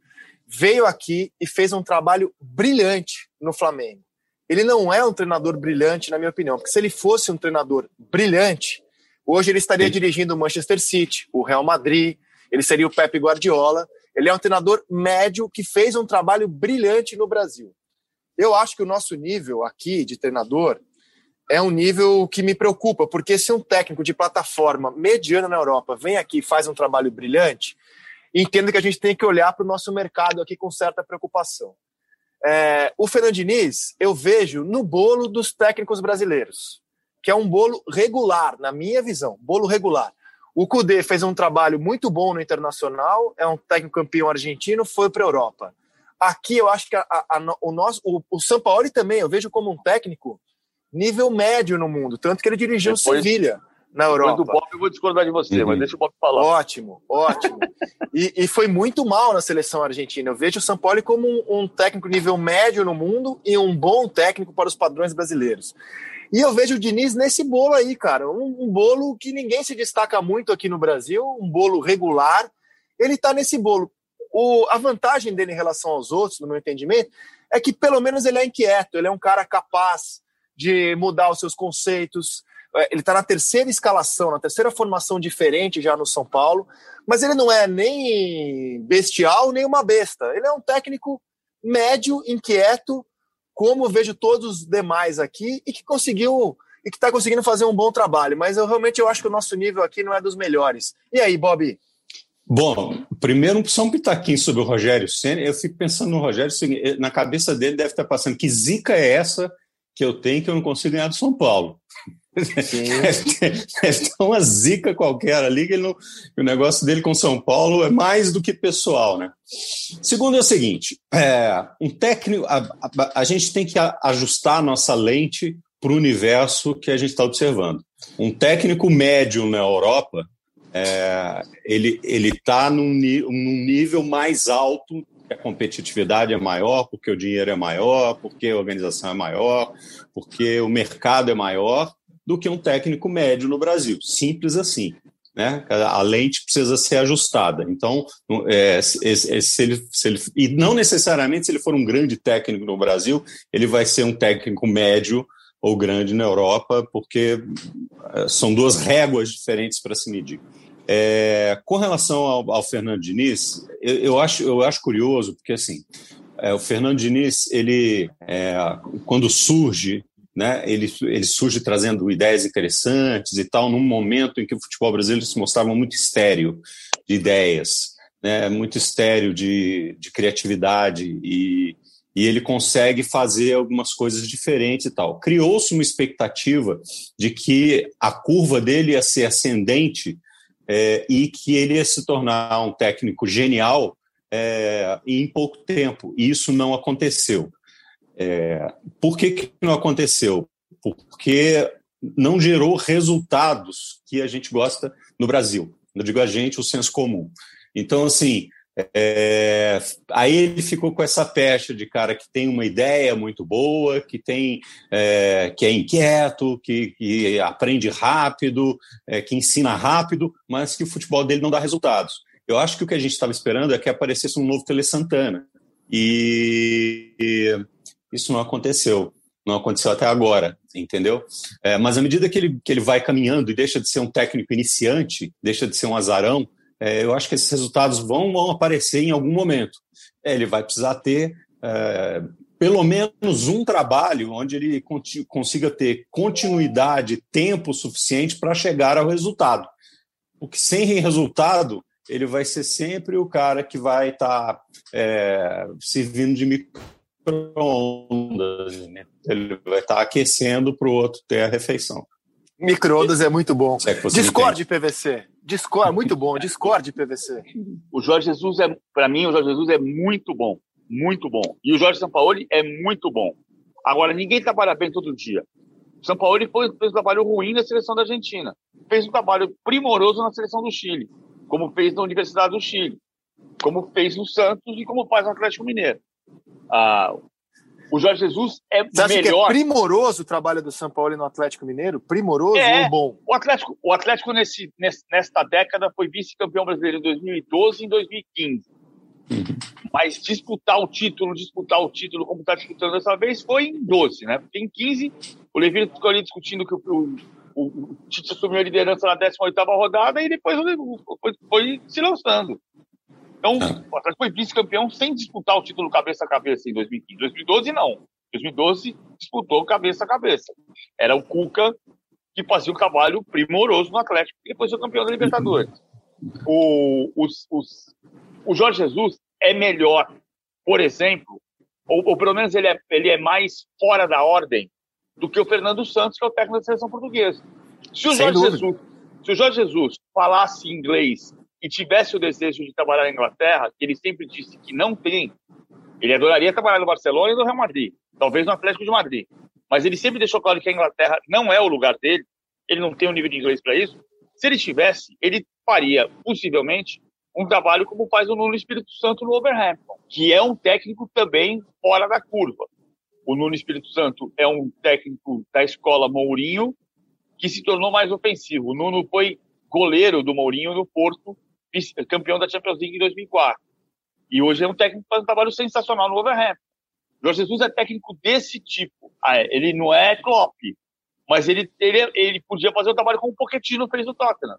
veio aqui e fez um trabalho brilhante no Flamengo. Ele não é um treinador brilhante, na minha opinião, porque se ele fosse um treinador brilhante, hoje ele estaria Sim. dirigindo o Manchester City, o Real Madrid, ele seria o Pep Guardiola. Ele é um treinador médio que fez um trabalho brilhante no Brasil. Eu acho que o nosso nível aqui de treinador é um nível que me preocupa, porque se um técnico de plataforma mediana na Europa vem aqui e faz um trabalho brilhante, entendo que a gente tem que olhar para o nosso mercado aqui com certa preocupação. É, o Fernandiniz, eu vejo no bolo dos técnicos brasileiros, que é um bolo regular, na minha visão, bolo regular. O Cudê fez um trabalho muito bom no Internacional, é um técnico campeão argentino, foi para a Europa. Aqui eu acho que a, a, o nosso, o, o Sampaoli também eu vejo como um técnico nível médio no mundo, tanto que ele dirigiu o Sevilha na Europa. Depois do Bob eu vou discordar de você, uhum. mas deixa o Bob falar. Ótimo, ótimo. e, e, foi muito mal na seleção argentina. Eu vejo o Sampaoli como um, um, técnico nível médio no mundo e um bom técnico para os padrões brasileiros. E eu vejo o Diniz nesse bolo aí, cara. Um, um bolo que ninguém se destaca muito aqui no Brasil, um bolo regular. Ele está nesse bolo. O, a vantagem dele em relação aos outros, no meu entendimento, é que pelo menos ele é inquieto, ele é um cara capaz de mudar os seus conceitos. É, ele está na terceira escalação, na terceira formação diferente já no São Paulo, mas ele não é nem bestial nem uma besta. Ele é um técnico médio, inquieto, como vejo todos os demais aqui, e que conseguiu e que está conseguindo fazer um bom trabalho. Mas eu realmente eu acho que o nosso nível aqui não é dos melhores. E aí, Bob? Bom, primeiro só um pitaquinho sobre o Rogério Senna. Eu fico pensando no Rogério, na cabeça dele deve estar passando que zica é essa que eu tenho que eu não consigo ganhar do São Paulo. Ter uma zica qualquer ali, que, não, o negócio dele com São Paulo é mais do que pessoal, né? Segundo é o seguinte: é, um técnico, a, a, a, gente tem que ajustar a nossa lente para o universo que a gente está observando. Um técnico médio na Europa, é, ele está num, num nível mais alto a competitividade é maior, porque o dinheiro é maior, porque a organização é maior, porque o mercado é maior do que um técnico médio no Brasil. Simples assim. né? A lente precisa ser ajustada. Então, é, se, ele, se ele, e não necessariamente se ele for um grande técnico no Brasil, ele vai ser um técnico médio ou grande na Europa, porque é, são duas réguas diferentes para se medir. É, com relação ao, ao Fernando Diniz, eu, eu, acho, eu acho curioso, porque assim, é, o Fernando Diniz, ele, é, quando surge né? Ele, ele surge trazendo ideias interessantes e tal, num momento em que o futebol brasileiro se mostrava muito estéreo de ideias, né? muito estéreo de, de criatividade e, e ele consegue fazer algumas coisas diferentes e tal. Criou-se uma expectativa de que a curva dele ia ser ascendente é, e que ele ia se tornar um técnico genial é, em pouco tempo. E isso não aconteceu. É, por que, que não aconteceu? Porque não gerou resultados que a gente gosta no Brasil. Eu digo a gente, o senso comum. Então, assim, é, aí ele ficou com essa pecha de cara que tem uma ideia muito boa, que tem é, que é inquieto, que, que aprende rápido, é, que ensina rápido, mas que o futebol dele não dá resultados. Eu acho que o que a gente estava esperando é que aparecesse um novo Tele Santana. E, e isso não aconteceu. Não aconteceu até agora, entendeu? É, mas à medida que ele, que ele vai caminhando e deixa de ser um técnico iniciante, deixa de ser um azarão, é, eu acho que esses resultados vão, vão aparecer em algum momento. É, ele vai precisar ter é, pelo menos um trabalho onde ele consiga ter continuidade, tempo suficiente para chegar ao resultado. Porque sem resultado, ele vai ser sempre o cara que vai estar tá, é, servindo de micro micro-ondas. Né? Ele vai estar aquecendo para o outro ter a refeição. Micro-ondas é muito bom. Discord PVC. Discord, muito bom. Discord PVC. O Jorge Jesus é, para mim, o Jorge Jesus é muito bom. Muito bom. E o Jorge Sampaoli é muito bom. Agora, ninguém trabalha bem todo dia. O Sampaoli fez um trabalho ruim na seleção da Argentina. Fez um trabalho primoroso na seleção do Chile. Como fez na Universidade do Chile. Como fez no Santos e como faz no Atlético Mineiro. Ah, o Jorge Jesus é Você acha melhor. Que é primoroso o trabalho do São Paulo no Atlético Mineiro? Primoroso é, ou bom? O Atlético, o Atlético nesse, nesta década foi vice-campeão brasileiro em 2012 e em 2015. Uhum. Mas disputar o título, disputar o título como está disputando dessa vez foi em 12, né? Porque em 15, o Levino ficou ali discutindo que o, o, o, Tite assumiu a liderança na 18ª rodada e depois foi, foi se lançando. Então, ah. o Atlético foi vice-campeão sem disputar o título cabeça a cabeça em 2015. 2012, não. 2012 disputou cabeça a cabeça. Era o Cuca que fazia um trabalho primoroso no Atlético e depois foi campeão da Libertadores. O, os, os, o Jorge Jesus é melhor, por exemplo, ou, ou, pelo menos ele é, ele é mais fora da ordem do que o Fernando Santos, que é o técnico da seleção portuguesa. Se o, Jorge Jesus, se o Jorge Jesus falasse inglês e tivesse o desejo de trabalhar na Inglaterra, que ele sempre disse que não tem, ele adoraria trabalhar no Barcelona e no Real Madrid, talvez no Atlético de Madrid. Mas ele sempre deixou claro que a Inglaterra não é o lugar dele, ele não tem o um nível de inglês para isso. Se ele tivesse, ele faria, possivelmente, um trabalho como faz o Nuno Espírito Santo no Overhampton, que é um técnico também fora da curva. O Nuno Espírito Santo é um técnico da escola Mourinho, que se tornou mais ofensivo. O Nuno foi goleiro do Mourinho no Porto campeão da Champions League em 2004. E hoje é um técnico que faz um trabalho sensacional no Wolverhampton. Jorge Jesus é técnico desse tipo. Ah, é, ele não é Klopp, mas ele, ele, ele podia fazer o trabalho como o Pochettino fez no Tottenham.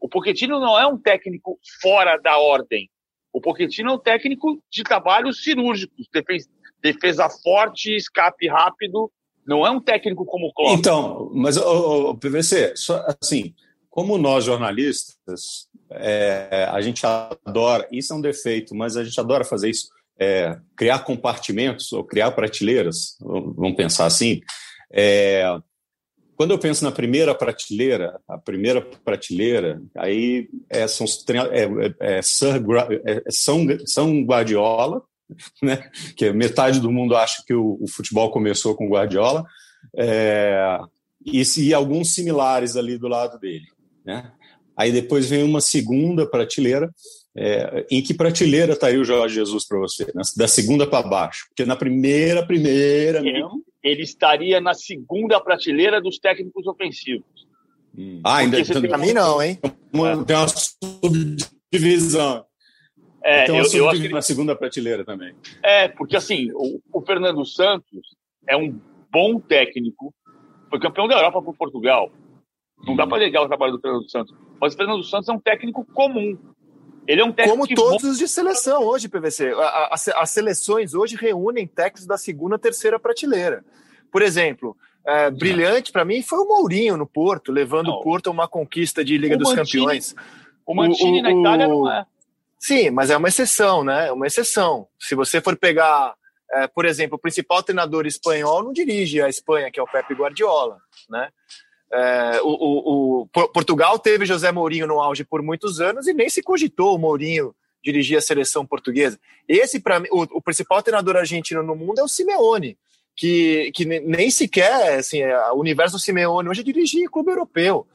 O Pochettino não é um técnico fora da ordem. O Pochettino é um técnico de trabalhos cirúrgicos, defesa, defesa forte, escape rápido. Não é um técnico como o Klopp. Então, mas o, PVC, só, assim, como nós jornalistas é, a gente adora, isso é um defeito, mas a gente adora fazer isso, é, criar compartimentos ou criar prateleiras, vamos pensar assim. É, quando eu penso na primeira prateleira, a primeira prateleira, aí é, são, é, é, é é, São, São Guardiola, né? que metade do mundo acha que o, o futebol começou com Guardiola, é, e, e alguns similares ali do lado dele. Né? Aí depois vem uma segunda prateleira. É, em que prateleira está aí o Jorge Jesus para você? Da segunda para baixo? Porque na primeira, primeira ele, mesmo. Ele estaria na segunda prateleira dos técnicos ofensivos. Hum. Ah, ainda tem... Pra mim não, hein? Uma, tem uma subdivisão. É, tem uma eu, subdivisão eu na segunda prateleira também. É, porque assim, o, o, Fernando Santos é um bom técnico, foi campeão da Europa por Portugal. Não dá para negar o trabalho do Fernando Santos. Mas o Fernando Santos é um técnico comum. Ele é um técnico Como todos os de seleção hoje, PVC. A, a, as seleções hoje reúnem técnicos da segunda, terceira prateleira. Por exemplo, é, brilhante para mim foi o Mourinho no Porto, levando não. o Porto a uma conquista de Liga o dos Mantini, Campeões. O Mantini o, na Itália não é. Sim, mas é uma exceção, né? Uma exceção. Se você for pegar, é, por exemplo, o principal treinador espanhol não dirige a Espanha, que é o Pepe Guardiola, né? É, o, o, o, Portugal teve José Mourinho no auge por muitos anos e nem se cogitou o Mourinho dirigir a seleção portuguesa. Esse, para mim, o, o, principal treinador argentino no mundo é o Simeone, que, que nem sequer, assim, é, o universo Simeone hoje é dirigir clube europeu.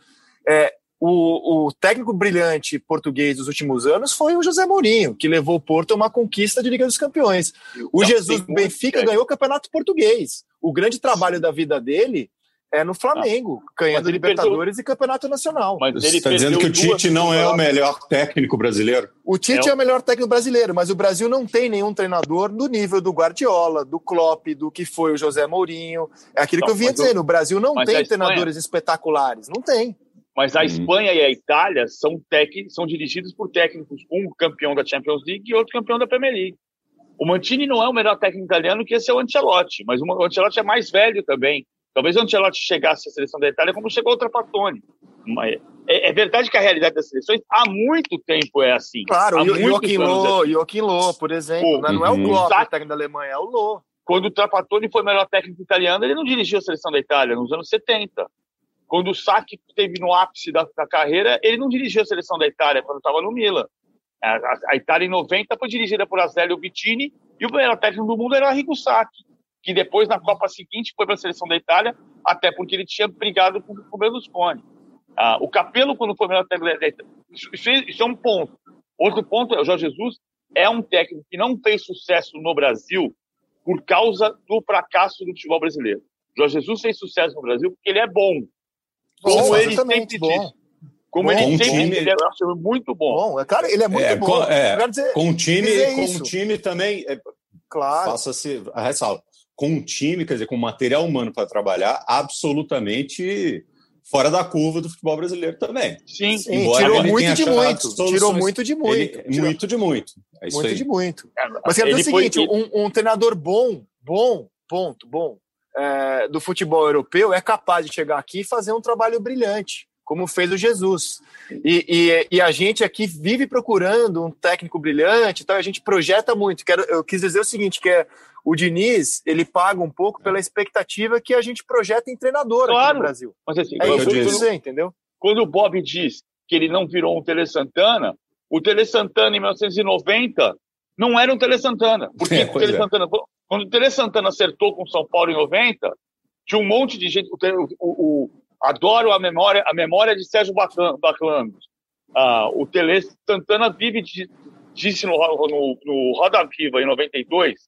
É, o, o, técnico brilhante português dos últimos anos foi o José Mourinho, que levou o Porto a uma conquista de Liga dos Campeões. O Não, Jesus do Benfica ganhou o Campeonato Português. O grande trabalho da vida dele é no Flamengo, ah, ganhando Libertadores perdeu... e Campeonato Nacional. Mas Você está dizendo que o Tite não é o melhor técnico brasileiro? O Tite é, é o melhor técnico brasileiro, mas o Brasil não tem nenhum treinador do nível do Guardiola, do Klopp, do que foi o José Mourinho. É aquilo não, que eu vinha dizendo, o Brasil não tem treinadores espetaculares, não tem. Mas a hum. Espanha e a Itália são, tec... são dirigidos por técnicos, um campeão da Champions League e outro campeão da Premier League. O Mantini não é o melhor técnico italiano que esse é o Ancelotti, mas o Ancelotti é mais velho também. Talvez o Ancelotti chegasse à seleção da Itália como chegou o Trapattoni. É, é, verdade que a realidade das seleções há muito tempo é assim. Claro, o Joaquim Lô, Joaquim Lô, por exemplo. Né? Não é o Klopp, o técnico da Alemanha, é o Lô. Quando o Trapattoni foi o melhor técnico italiano, ele não dirigiu a seleção da Itália nos anos 70. Quando o Sacchi teve no ápice da, da, carreira, ele não dirigiu a seleção da Itália quando estava no Milan. A, a, a, Itália em 90 foi dirigida por Azeglio Vittini e o melhor técnico do mundo era Arrigo Sacchi que depois na Copa seguinte foi para a seleção da Itália, até porque ele tinha brigado com, com o Berlusconi. Ah, o Capello, quando foi melhor técnico da Itália, isso, isso, é um ponto. Outro ponto é o Jorge Jesus é um técnico que não fez sucesso no Brasil por causa do fracasso do futebol brasileiro. Jorge Jesus fez sucesso no Brasil porque ele é bom. Como ele sempre bom. disse. Como bom, ele sempre time... ele é muito bom. bom. Cara, ele é muito é, bom. Com, é, dizer, com um time, com um time também. É, claro. Faça-se a ressalva com um time, quer dizer, com material humano para trabalhar, absolutamente fora da curva do futebol brasileiro também. Sim, Sim tirou muito de muito. Soluções, tirou muito de muito. Ele, tirou. Muito de muito. É muito aí. de muito. Mas quero dizer o seguinte: um, um, treinador bom, bom, ponto, bom, é, do futebol europeu é capaz de chegar aqui e fazer um trabalho brilhante como fez o Jesus. E, e, e, a gente aqui vive procurando um técnico brilhante, então a gente projeta muito. Quero, eu quis dizer o seguinte, que é o Diniz, ele paga um pouco pela expectativa que a gente projeta em treinador claro. aqui no Brasil. Mas assim, é isso que eu dizer, entendeu? Quando o Bob diz que ele não virou um Tele Santana, o Tele Santana em 1990 não era um Tele Santana. Porque é, o Tele é. Santana, quando o Tele Santana acertou com o São Paulo em 90, tinha um monte de gente. O, o, o adoro a memória, a memória de Sérgio Baclanos. Ah, o Tele Santana vive disse no, no, no Roda Viva em 92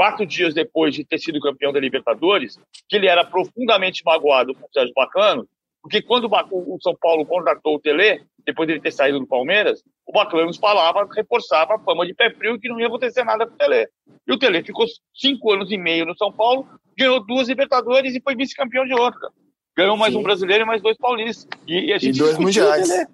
quatro dias depois de ter sido campeão da Libertadores, que ele era profundamente magoado com o Sérgio Bacano, porque quando o São Paulo contratou o Tele, depois de ele ter saído do Palmeiras, o Bacano falava, reforçava a fama de pé frio que não ia acontecer nada com o Tele. E o Tele ficou cinco anos e meio no São Paulo, ganhou duas Libertadores e foi vice-campeão de outra. Ganhou mais sim. um brasileiro e mais dois paulistas. E, e a gente e dois mundiais. É.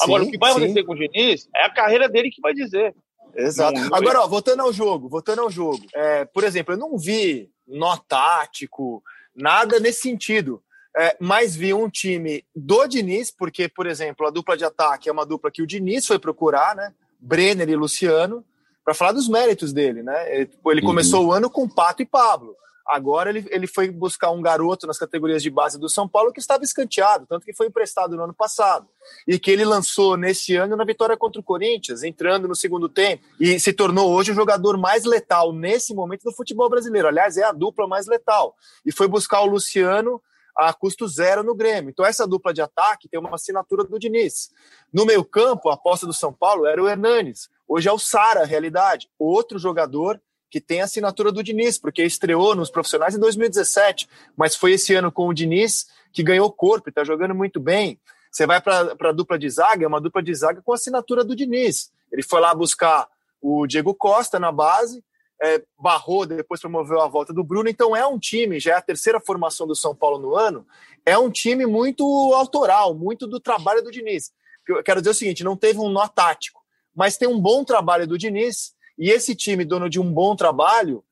Agora, sim, o que vai acontecer sim. com o Diniz é a carreira dele que vai dizer. Exato. Não, não Agora, é. ó, voltando ao jogo, voltando ao jogo. É, por exemplo, eu não vi nó tático, nada nesse sentido. É, mas vi um time do Diniz, porque, por exemplo, a dupla de ataque é uma dupla que o Diniz foi procurar, né? Brenner e Luciano, para falar dos méritos dele, né? Ele, ele uhum. começou o ano com Pato e Pablo. Agora ele, ele foi buscar um garoto nas categorias de base do São Paulo que estava escanteado, tanto que foi emprestado no ano passado. E que ele lançou nesse ano na vitória contra o Corinthians, entrando no segundo tempo. E se tornou hoje o jogador mais letal nesse momento do futebol brasileiro. Aliás, é a dupla mais letal. E foi buscar o Luciano a custo zero no Grêmio. Então, essa dupla de ataque tem uma assinatura do Diniz. No meio campo, a aposta do São Paulo era o Hernanes. Hoje é o Sara, a realidade. Outro jogador que tem a assinatura do Diniz, porque estreou nos profissionais em 2017, mas foi esse ano com o Diniz que ganhou corpo e está jogando muito bem. Você vai para a dupla de zaga, é uma dupla de zaga com assinatura do Diniz. Ele foi lá buscar o Diego Costa na base, é, barrou, depois promoveu a volta do Bruno. Então é um time, já é a terceira formação do São Paulo no ano, é um time muito autoral, muito do trabalho do Diniz. Eu quero dizer o seguinte: não teve um nó tático, mas tem um bom trabalho do Diniz, e esse time, dono de um bom trabalho,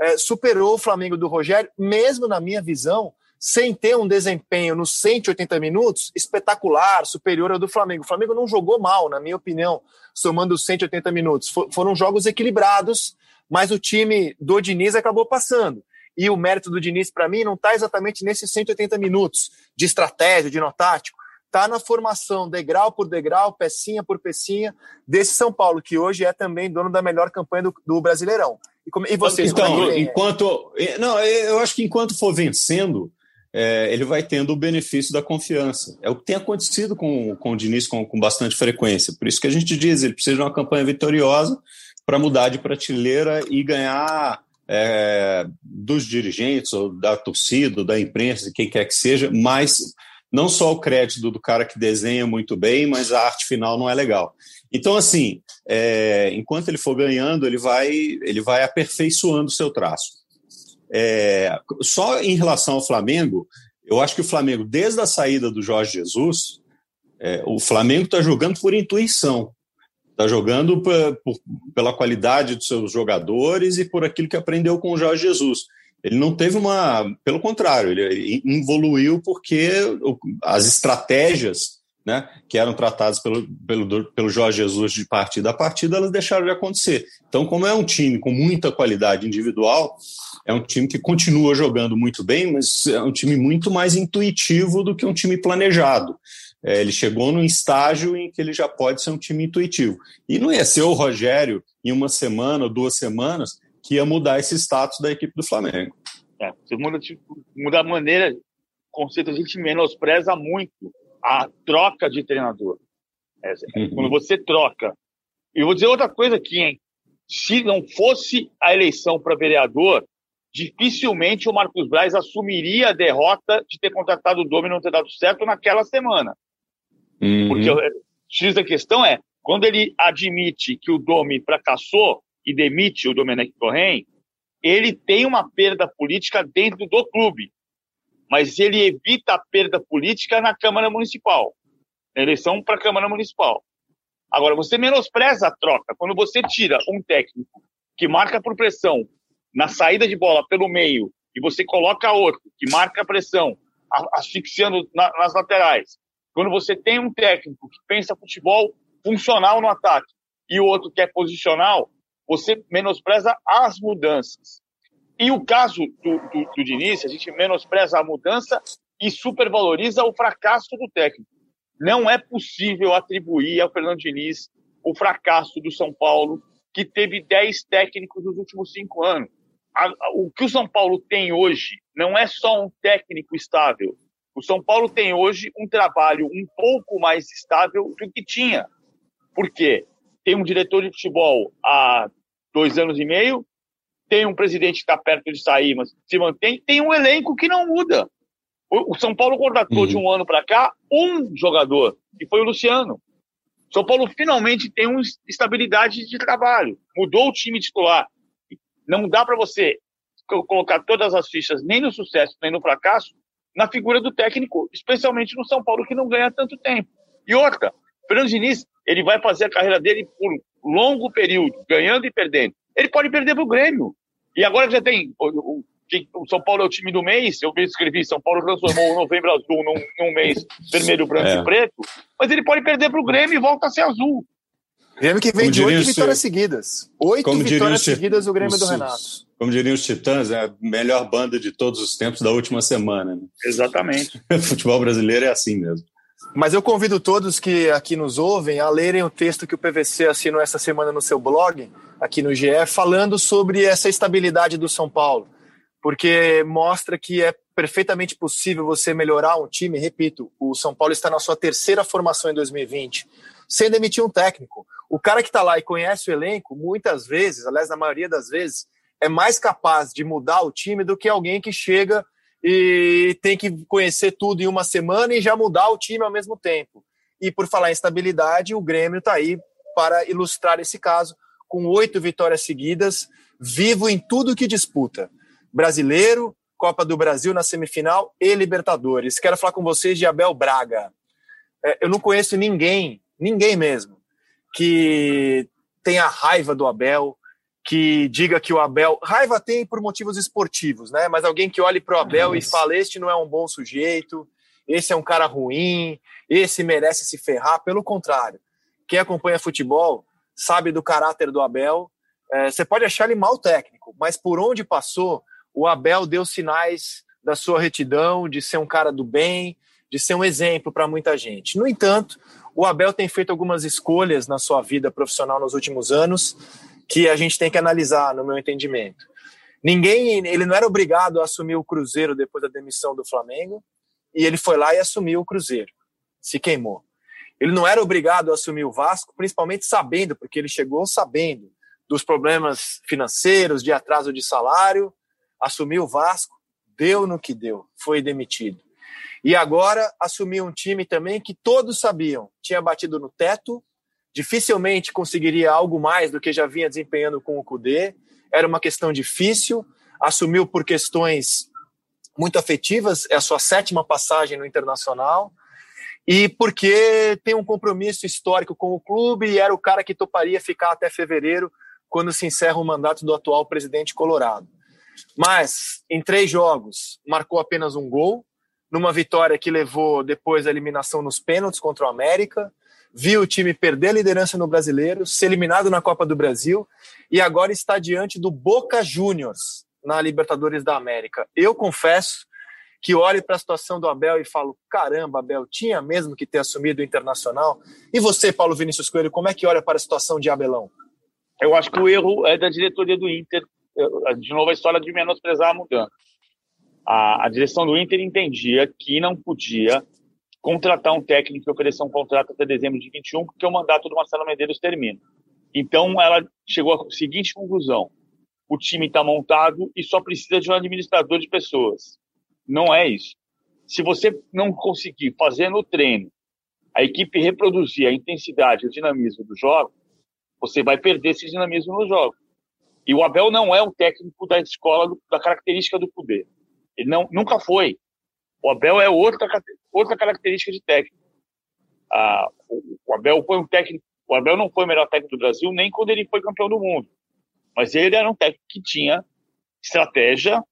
é, superou o Flamengo do Rogério, mesmo na minha visão, sem ter um desempenho nos 180 minutos espetacular, superior ao do Flamengo. O Flamengo não jogou mal, na minha opinião, somando os 180 minutos. For, foram jogos equilibrados, mas o time do Diniz acabou passando. E o mérito do Diniz, para mim, não está exatamente nesses 180 minutos de estratégia, de nó tático. Está na formação, degrau por degrau, pecinha por pecinha, desse São Paulo, que hoje é também dono da melhor campanha do, do Brasileirão. E, como, e vocês? Então, é enquanto. Não, eu acho que enquanto for vencendo, é, ele vai tendo o benefício da confiança. É o que tem acontecido com, com o Diniz com, com bastante frequência. Por isso que a gente diz, ele precisa de uma campanha vitoriosa para mudar de prateleira e ganhar é, dos dirigentes, ou da torcida, ou da imprensa, quem quer que seja, mais não só o crédito do cara que desenha muito bem, mas a arte final não é legal. Então, assim, é, enquanto ele for ganhando, ele vai, ele vai aperfeiçoando o seu traço. É, só em relação ao Flamengo, eu acho que o Flamengo, desde a saída do Jorge Jesus, é, o Flamengo está jogando por intuição. Está jogando pela qualidade dos seus jogadores e por aquilo que aprendeu com o Jorge Jesus. Ele não teve uma. Pelo contrário, ele evoluiu porque as estratégias né, que eram tratadas pelo, pelo, pelo Jorge Jesus de partida a partida, elas deixaram de acontecer. Então, como é um time com muita qualidade individual, é um time que continua jogando muito bem, mas é um time muito mais intuitivo do que um time planejado. É, ele chegou num estágio em que ele já pode ser um time intuitivo. E não ia ser o Rogério, em uma semana ou duas semanas, que ia mudar esse status da equipe do Flamengo. É, você muda, tipo, muda a maneira, conceito, a gente menospreza muito a troca de treinador. É, uhum. Quando você troca. E vou dizer outra coisa aqui, hein? Se não fosse a eleição para vereador, dificilmente o Marcos Braz assumiria a derrota de ter contratado o Domi e não ter dado certo naquela semana. Uhum. Porque o X da questão é, quando ele admite que o Domi fracassou e demite o Domenech Torren, ele tem uma perda política dentro do clube, mas ele evita a perda política na Câmara Municipal, na eleição para a Câmara Municipal. Agora, você menospreza a troca. Quando você tira um técnico que marca por pressão na saída de bola pelo meio e você coloca outro que marca a pressão, asfixiando nas laterais, quando você tem um técnico que pensa futebol funcional no ataque e o outro que é posicional, você menospreza as mudanças. E o caso do, do, do Diniz, a gente menospreza a mudança e supervaloriza o fracasso do técnico. Não é possível atribuir ao Fernando Diniz o fracasso do São Paulo, que teve 10 técnicos nos últimos cinco anos. o que o São Paulo tem hoje não é só um técnico estável, o São Paulo tem hoje um trabalho um pouco mais estável do que tinha. Por quê? Tem um diretor de futebol há dois anos e meio, tem um presidente que está perto de sair, mas se mantém, tem um elenco que não muda. O, São Paulo contratou uhum. de um ano para cá um jogador, que foi o Luciano. São Paulo finalmente tem uma estabilidade de trabalho, mudou o time titular. Não dá para você colocar todas as fichas nem no sucesso nem no fracasso na figura do técnico, especialmente no São Paulo, que não ganha tanto tempo. E outra, Fernando Diniz, ele vai fazer a carreira dele por longo período, ganhando e perdendo. Ele pode perder para o Grêmio. E agora já tem. O, o, o, São Paulo é o time do mês. Eu escrevi: São Paulo transformou o novembro azul num, num mês vermelho, branco é. e preto. Mas ele pode perder para o Grêmio e volta a ser azul. Grêmio que vem Como de oito vitórias seguidas. Oito vitórias seguidas o Grêmio do Renato como diriam os Titãs, é a melhor banda de todos os tempos da última semana. Né? Exatamente. o futebol brasileiro é assim mesmo. Mas eu convido todos que aqui nos ouvem a lerem o texto que o PVC assinou essa semana no seu blog, aqui no GE, falando sobre essa estabilidade do São Paulo. Porque mostra que é perfeitamente possível você melhorar um time. Repito, o São Paulo está na sua terceira formação em 2020, sem demitir um técnico. O cara que está lá e conhece o elenco, muitas vezes, aliás, na maioria das vezes, é mais capaz de mudar o time do que alguém que chega e tem que conhecer tudo em uma semana e já mudar o time ao mesmo tempo. E por falar em estabilidade, o Grêmio está aí para ilustrar esse caso, com oito vitórias seguidas, vivo em tudo que disputa. Brasileiro, Copa do Brasil na semifinal e Libertadores. Quero falar com vocês de Abel Braga. É, eu não conheço ninguém, ninguém mesmo, que tenha raiva do Abel, que diga que o Abel. Raiva tem por motivos esportivos, né? Mas alguém que olhe para o Abel e fale: este não é um bom sujeito, esse é um cara ruim, esse merece se ferrar. Pelo contrário, quem acompanha futebol sabe do caráter do Abel. É, você pode achar ele mal técnico, mas por onde passou, o Abel deu sinais da sua retidão, de ser um cara do bem, de ser um exemplo para muita gente. No entanto, o Abel tem feito algumas escolhas na sua vida profissional nos últimos anos que a gente tem que analisar, no meu entendimento. Ninguém, ele não era obrigado a assumir o Cruzeiro depois da demissão do Flamengo, e ele foi lá e assumiu o Cruzeiro. Se queimou. Ele não era obrigado a assumir o Vasco, principalmente sabendo, porque ele chegou sabendo dos problemas financeiros, de atraso de salário, assumiu o Vasco, deu no que deu, foi demitido. E agora assumiu um time também que todos sabiam, tinha batido no teto, dificilmente conseguiria algo mais do que já vinha desempenhando com o Cudê. Era uma questão difícil, assumiu por questões muito afetivas, é a sua sétima passagem no Internacional, e porque tem um compromisso histórico com o clube e era o cara que toparia ficar até fevereiro, quando se encerra o mandato do atual presidente colorado. Mas, em três jogos, marcou apenas um gol, numa vitória que levou depois a eliminação nos pênaltis contra o América, viu o time perder a liderança no Brasileiro, ser eliminado na Copa do Brasil e agora está diante do Boca Juniors na Libertadores da América. Eu confesso que olho para a situação do Abel e falo: caramba, Abel, tinha mesmo que ter assumido o Internacional. E você, Paulo Vinícius Coelho, como é que olha para a situação de Abelão? Eu acho que o erro é da diretoria do Inter. De novo, a história de menosprezar a mudança. A, a direção do Inter entendia que não podia contratar um técnico e oferecer um contrato até dezembro de 21, porque o mandato do Marcelo Medeiros termina. Então, ela chegou à seguinte conclusão: o time está montado e só precisa de um administrador de pessoas. Não é isso. Se você não conseguir fazer no treino a equipe reproduzir a intensidade e o dinamismo do jogo, você vai perder esse dinamismo no jogo. E o Abel não é um técnico da escola da característica do poder. Ele não, nunca foi. O Abel é outra, outra característica de técnico. Ah, o Abel foi um técnico. O Abel não foi o melhor técnico do Brasil nem quando ele foi campeão do mundo, mas ele era um técnico que tinha estratégia.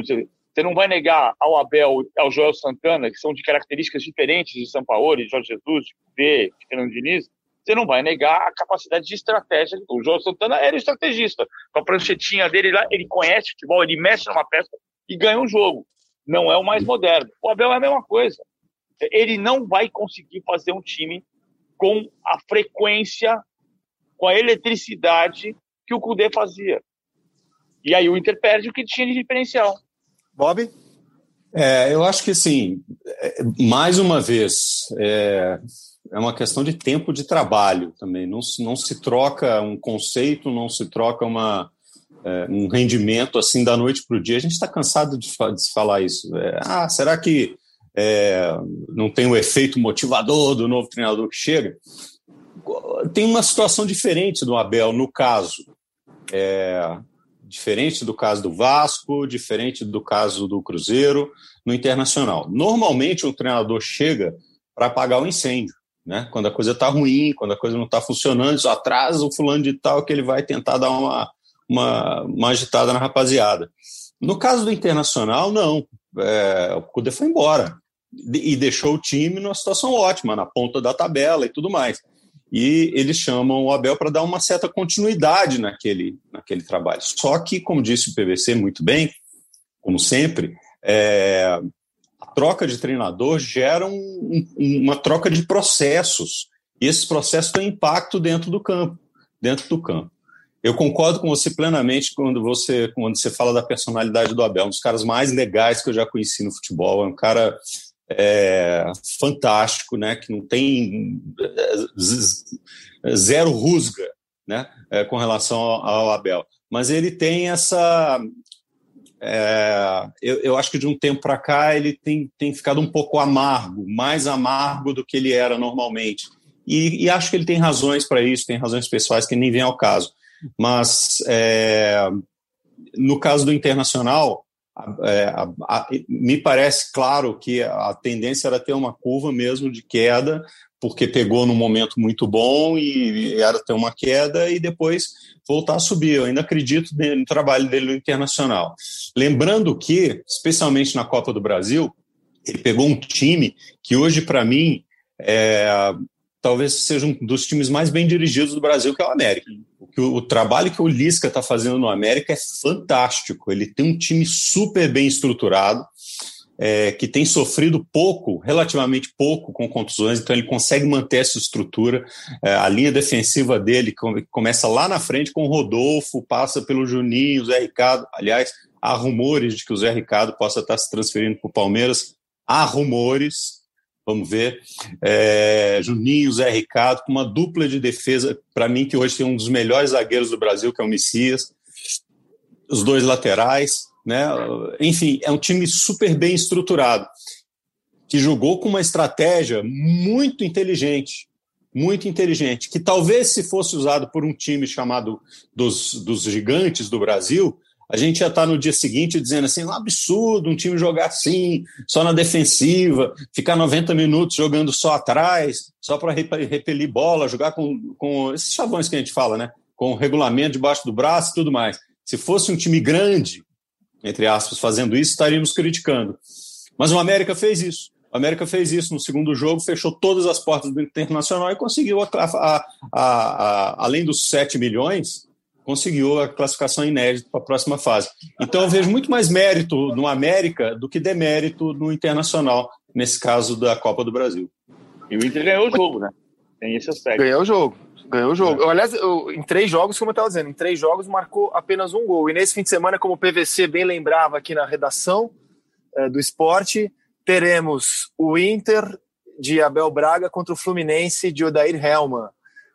Dizer, você não vai negar ao Abel, ao Joel Santana, que são de características diferentes de São Paulo, de Jorge Jesus, de P, de Fernando Diniz, você não vai negar a capacidade de estratégia. O Joel Santana era estrategista. Com a pranchetinha dele lá, ele conhece futebol, ele mexe numa peça e ganha um jogo não é o mais moderno. O Abel é a mesma coisa. Ele não vai conseguir fazer um time com a frequência, com a eletricidade que o Cudê fazia. E aí o Inter perde o que tinha de diferencial. Bob? É, eu acho que sim. Mais uma vez, é, é uma questão de tempo de trabalho também. Não, não se troca um conceito, não se troca uma, é, um rendimento assim da noite para o dia. A gente está cansado de, de, falar isso. É, ah, será que é, não tem o efeito motivador do novo treinador que chega? Tem uma situação diferente do Abel no caso. É, diferente do caso do Vasco, diferente do caso do Cruzeiro, no Internacional. Normalmente o treinador chega para apagar o incêndio. Né? Quando a coisa está ruim, quando a coisa não está funcionando, só atrasa o fulano de tal que ele vai tentar dar uma, uma, uma agitada na rapaziada. No caso do Internacional, não. É, o Cudê foi embora e deixou o time numa situação ótima, na ponta da tabela e tudo mais. E eles chamam o Abel para dar uma certa continuidade naquele, naquele trabalho. Só que, como disse o PVC muito bem, como sempre, é, a troca de treinador gera um, uma troca de processos. E esses processos têm impacto dentro do campo, dentro do campo. Eu concordo com você plenamente quando você, quando você fala da personalidade do Abel, um dos caras mais legais que eu já conheci no futebol. É um cara é, fantástico, né? Que não tem é, zero rusga, né? É, com relação ao, ao, Abel. Mas ele tem essa é, eu, eu, acho que de um tempo para cá ele tem, tem ficado um pouco amargo, mais amargo do que ele era normalmente. E, e acho que ele tem razões para isso, tem razões pessoais que nem vem ao caso. Mas é, no caso do Internacional, é, a, a, me parece claro que a tendência era ter uma curva mesmo de queda, porque pegou num momento muito bom e era ter uma queda e depois voltar a subir. Eu ainda acredito no trabalho dele no internacional. Lembrando que, especialmente na Copa do Brasil, ele pegou um time que hoje, para mim, é, talvez seja um dos times mais bem dirigidos do Brasil, que é o América. O, o trabalho que o Lisca está fazendo no América é fantástico. Ele tem um time super bem estruturado é, que tem sofrido pouco, relativamente pouco, com contusões, então ele consegue manter essa estrutura. É, a linha defensiva dele começa lá na frente com o Rodolfo, passa pelo Juninho, Zé Ricardo. Aliás, há rumores de que o Zé Ricardo possa estar se transferindo para o Palmeiras. Há rumores, vamos ver. É, Juninho, Zé Ricardo, com uma dupla de defesa, para mim, que hoje tem um dos melhores zagueiros do Brasil, que é o Messias. Os dois laterais, né? Enfim, é um time super bem estruturado, que jogou com uma estratégia muito inteligente, muito inteligente, que talvez se fosse usado por um time chamado dos, dos gigantes do Brasil, a gente ia estar no dia seguinte dizendo assim, um absurdo um time jogar assim, só na defensiva, ficar 90 minutos jogando só atrás, só para repelir bola, jogar com, com esses chavões que a gente fala, né? Com regulamento debaixo do braço e tudo mais. Se fosse um time grande, entre aspas, fazendo isso, estaríamos criticando. Mas o América fez isso. O América fez isso no segundo jogo, fechou todas as portas do Internacional e conseguiu, a, a, a, além dos 7 milhões, conseguiu a classificação inédita para a próxima fase. Então eu vejo muito mais mérito no América do que demérito no Internacional, nesse caso da Copa do Brasil. E o Inter ganhou o jogo, né? Tem esse aspecto. Ganhou o jogo. Ganhou o jogo. É. Aliás, eu, em três jogos, como eu estava dizendo, em três jogos marcou apenas um gol. E nesse fim de semana, como o PVC bem lembrava aqui na redação é, do esporte, teremos o Inter de Abel Braga contra o Fluminense de Odair Helman.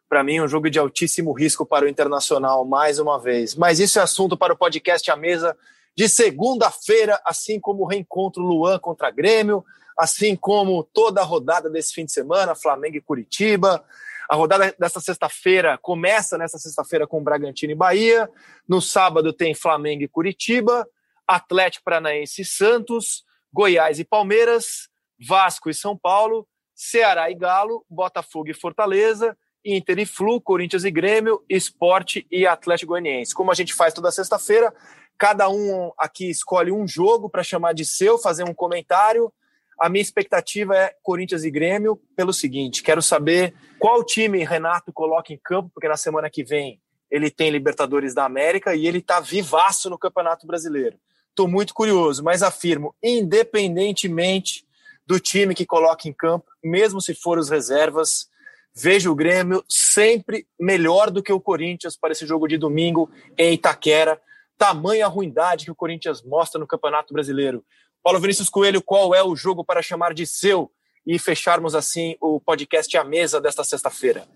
Para mim, um jogo de altíssimo risco para o Internacional, mais uma vez. Mas isso é assunto para o podcast A Mesa de segunda-feira, assim como o reencontro Luan contra Grêmio, assim como toda a rodada desse fim de semana, Flamengo e Curitiba, a rodada dessa sexta-feira começa nessa sexta-feira com Bragantino e Bahia. No sábado tem Flamengo e Curitiba, Atlético Paranaense e Santos, Goiás e Palmeiras, Vasco e São Paulo, Ceará e Galo, Botafogo e Fortaleza, Inter e Flu, Corinthians e Grêmio, Esporte e Atlético Goianiense. Como a gente faz toda sexta-feira, cada um aqui escolhe um jogo para chamar de seu, fazer um comentário a minha expectativa é Corinthians e Grêmio pelo seguinte: quero saber qual time Renato coloca em campo, porque na semana que vem ele tem Libertadores da América e ele está vivaço no Campeonato Brasileiro. Estou muito curioso, mas afirmo, independentemente do time que coloca em campo, mesmo se for os reservas, vejo o Grêmio sempre melhor do que o Corinthians para esse jogo de domingo em Itaquera. Tamanha ruindade que o Corinthians mostra no Campeonato Brasileiro. Paulo Vinícius Coelho, qual é o jogo para chamar de seu e fecharmos assim o podcast à mesa desta sexta-feira?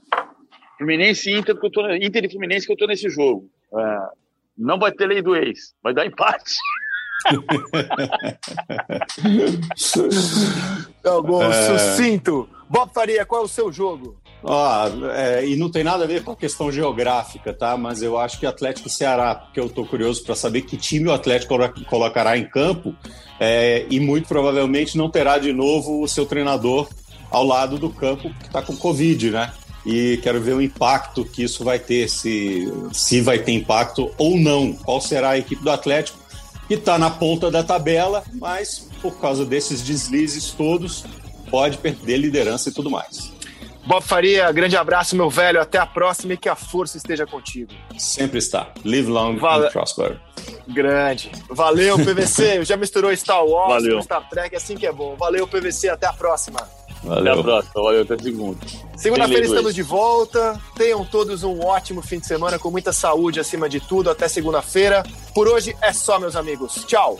Fluminense Inter, que eu tô, Inter e Fluminense que eu tô nesse jogo. É, não vai ter lei do ex, vai dar empate. Algo é... sucinto. Bob Faria, qual é o seu jogo? Ah, é, e não tem nada a ver com a questão geográfica, tá? Mas eu acho que Atlético Ceará, porque eu estou curioso para saber que time o Atlético colocará em campo é, e muito provavelmente não terá de novo o seu treinador ao lado do campo que está com Covid, né? E quero ver o impacto que isso vai ter, se, se vai ter impacto ou não. Qual será a equipe do Atlético, que está na ponta da tabela, mas por causa desses deslizes todos, pode perder liderança e tudo mais. Bob Faria, grande abraço, meu velho. Até a próxima e que a força esteja contigo. Sempre está. Live long Vale... and prosper. Grande. Valeu, PVC. Já misturou Star Wars Valeu. com Star Trek, assim que é bom. Valeu, PVC. Até a próxima. Valeu. Até a próxima. Valeu, até segunda. Segunda-feira estamos de volta. Tenham todos um ótimo fim de semana com muita saúde acima de tudo. Até segunda-feira. Por hoje é só, meus amigos. Tchau.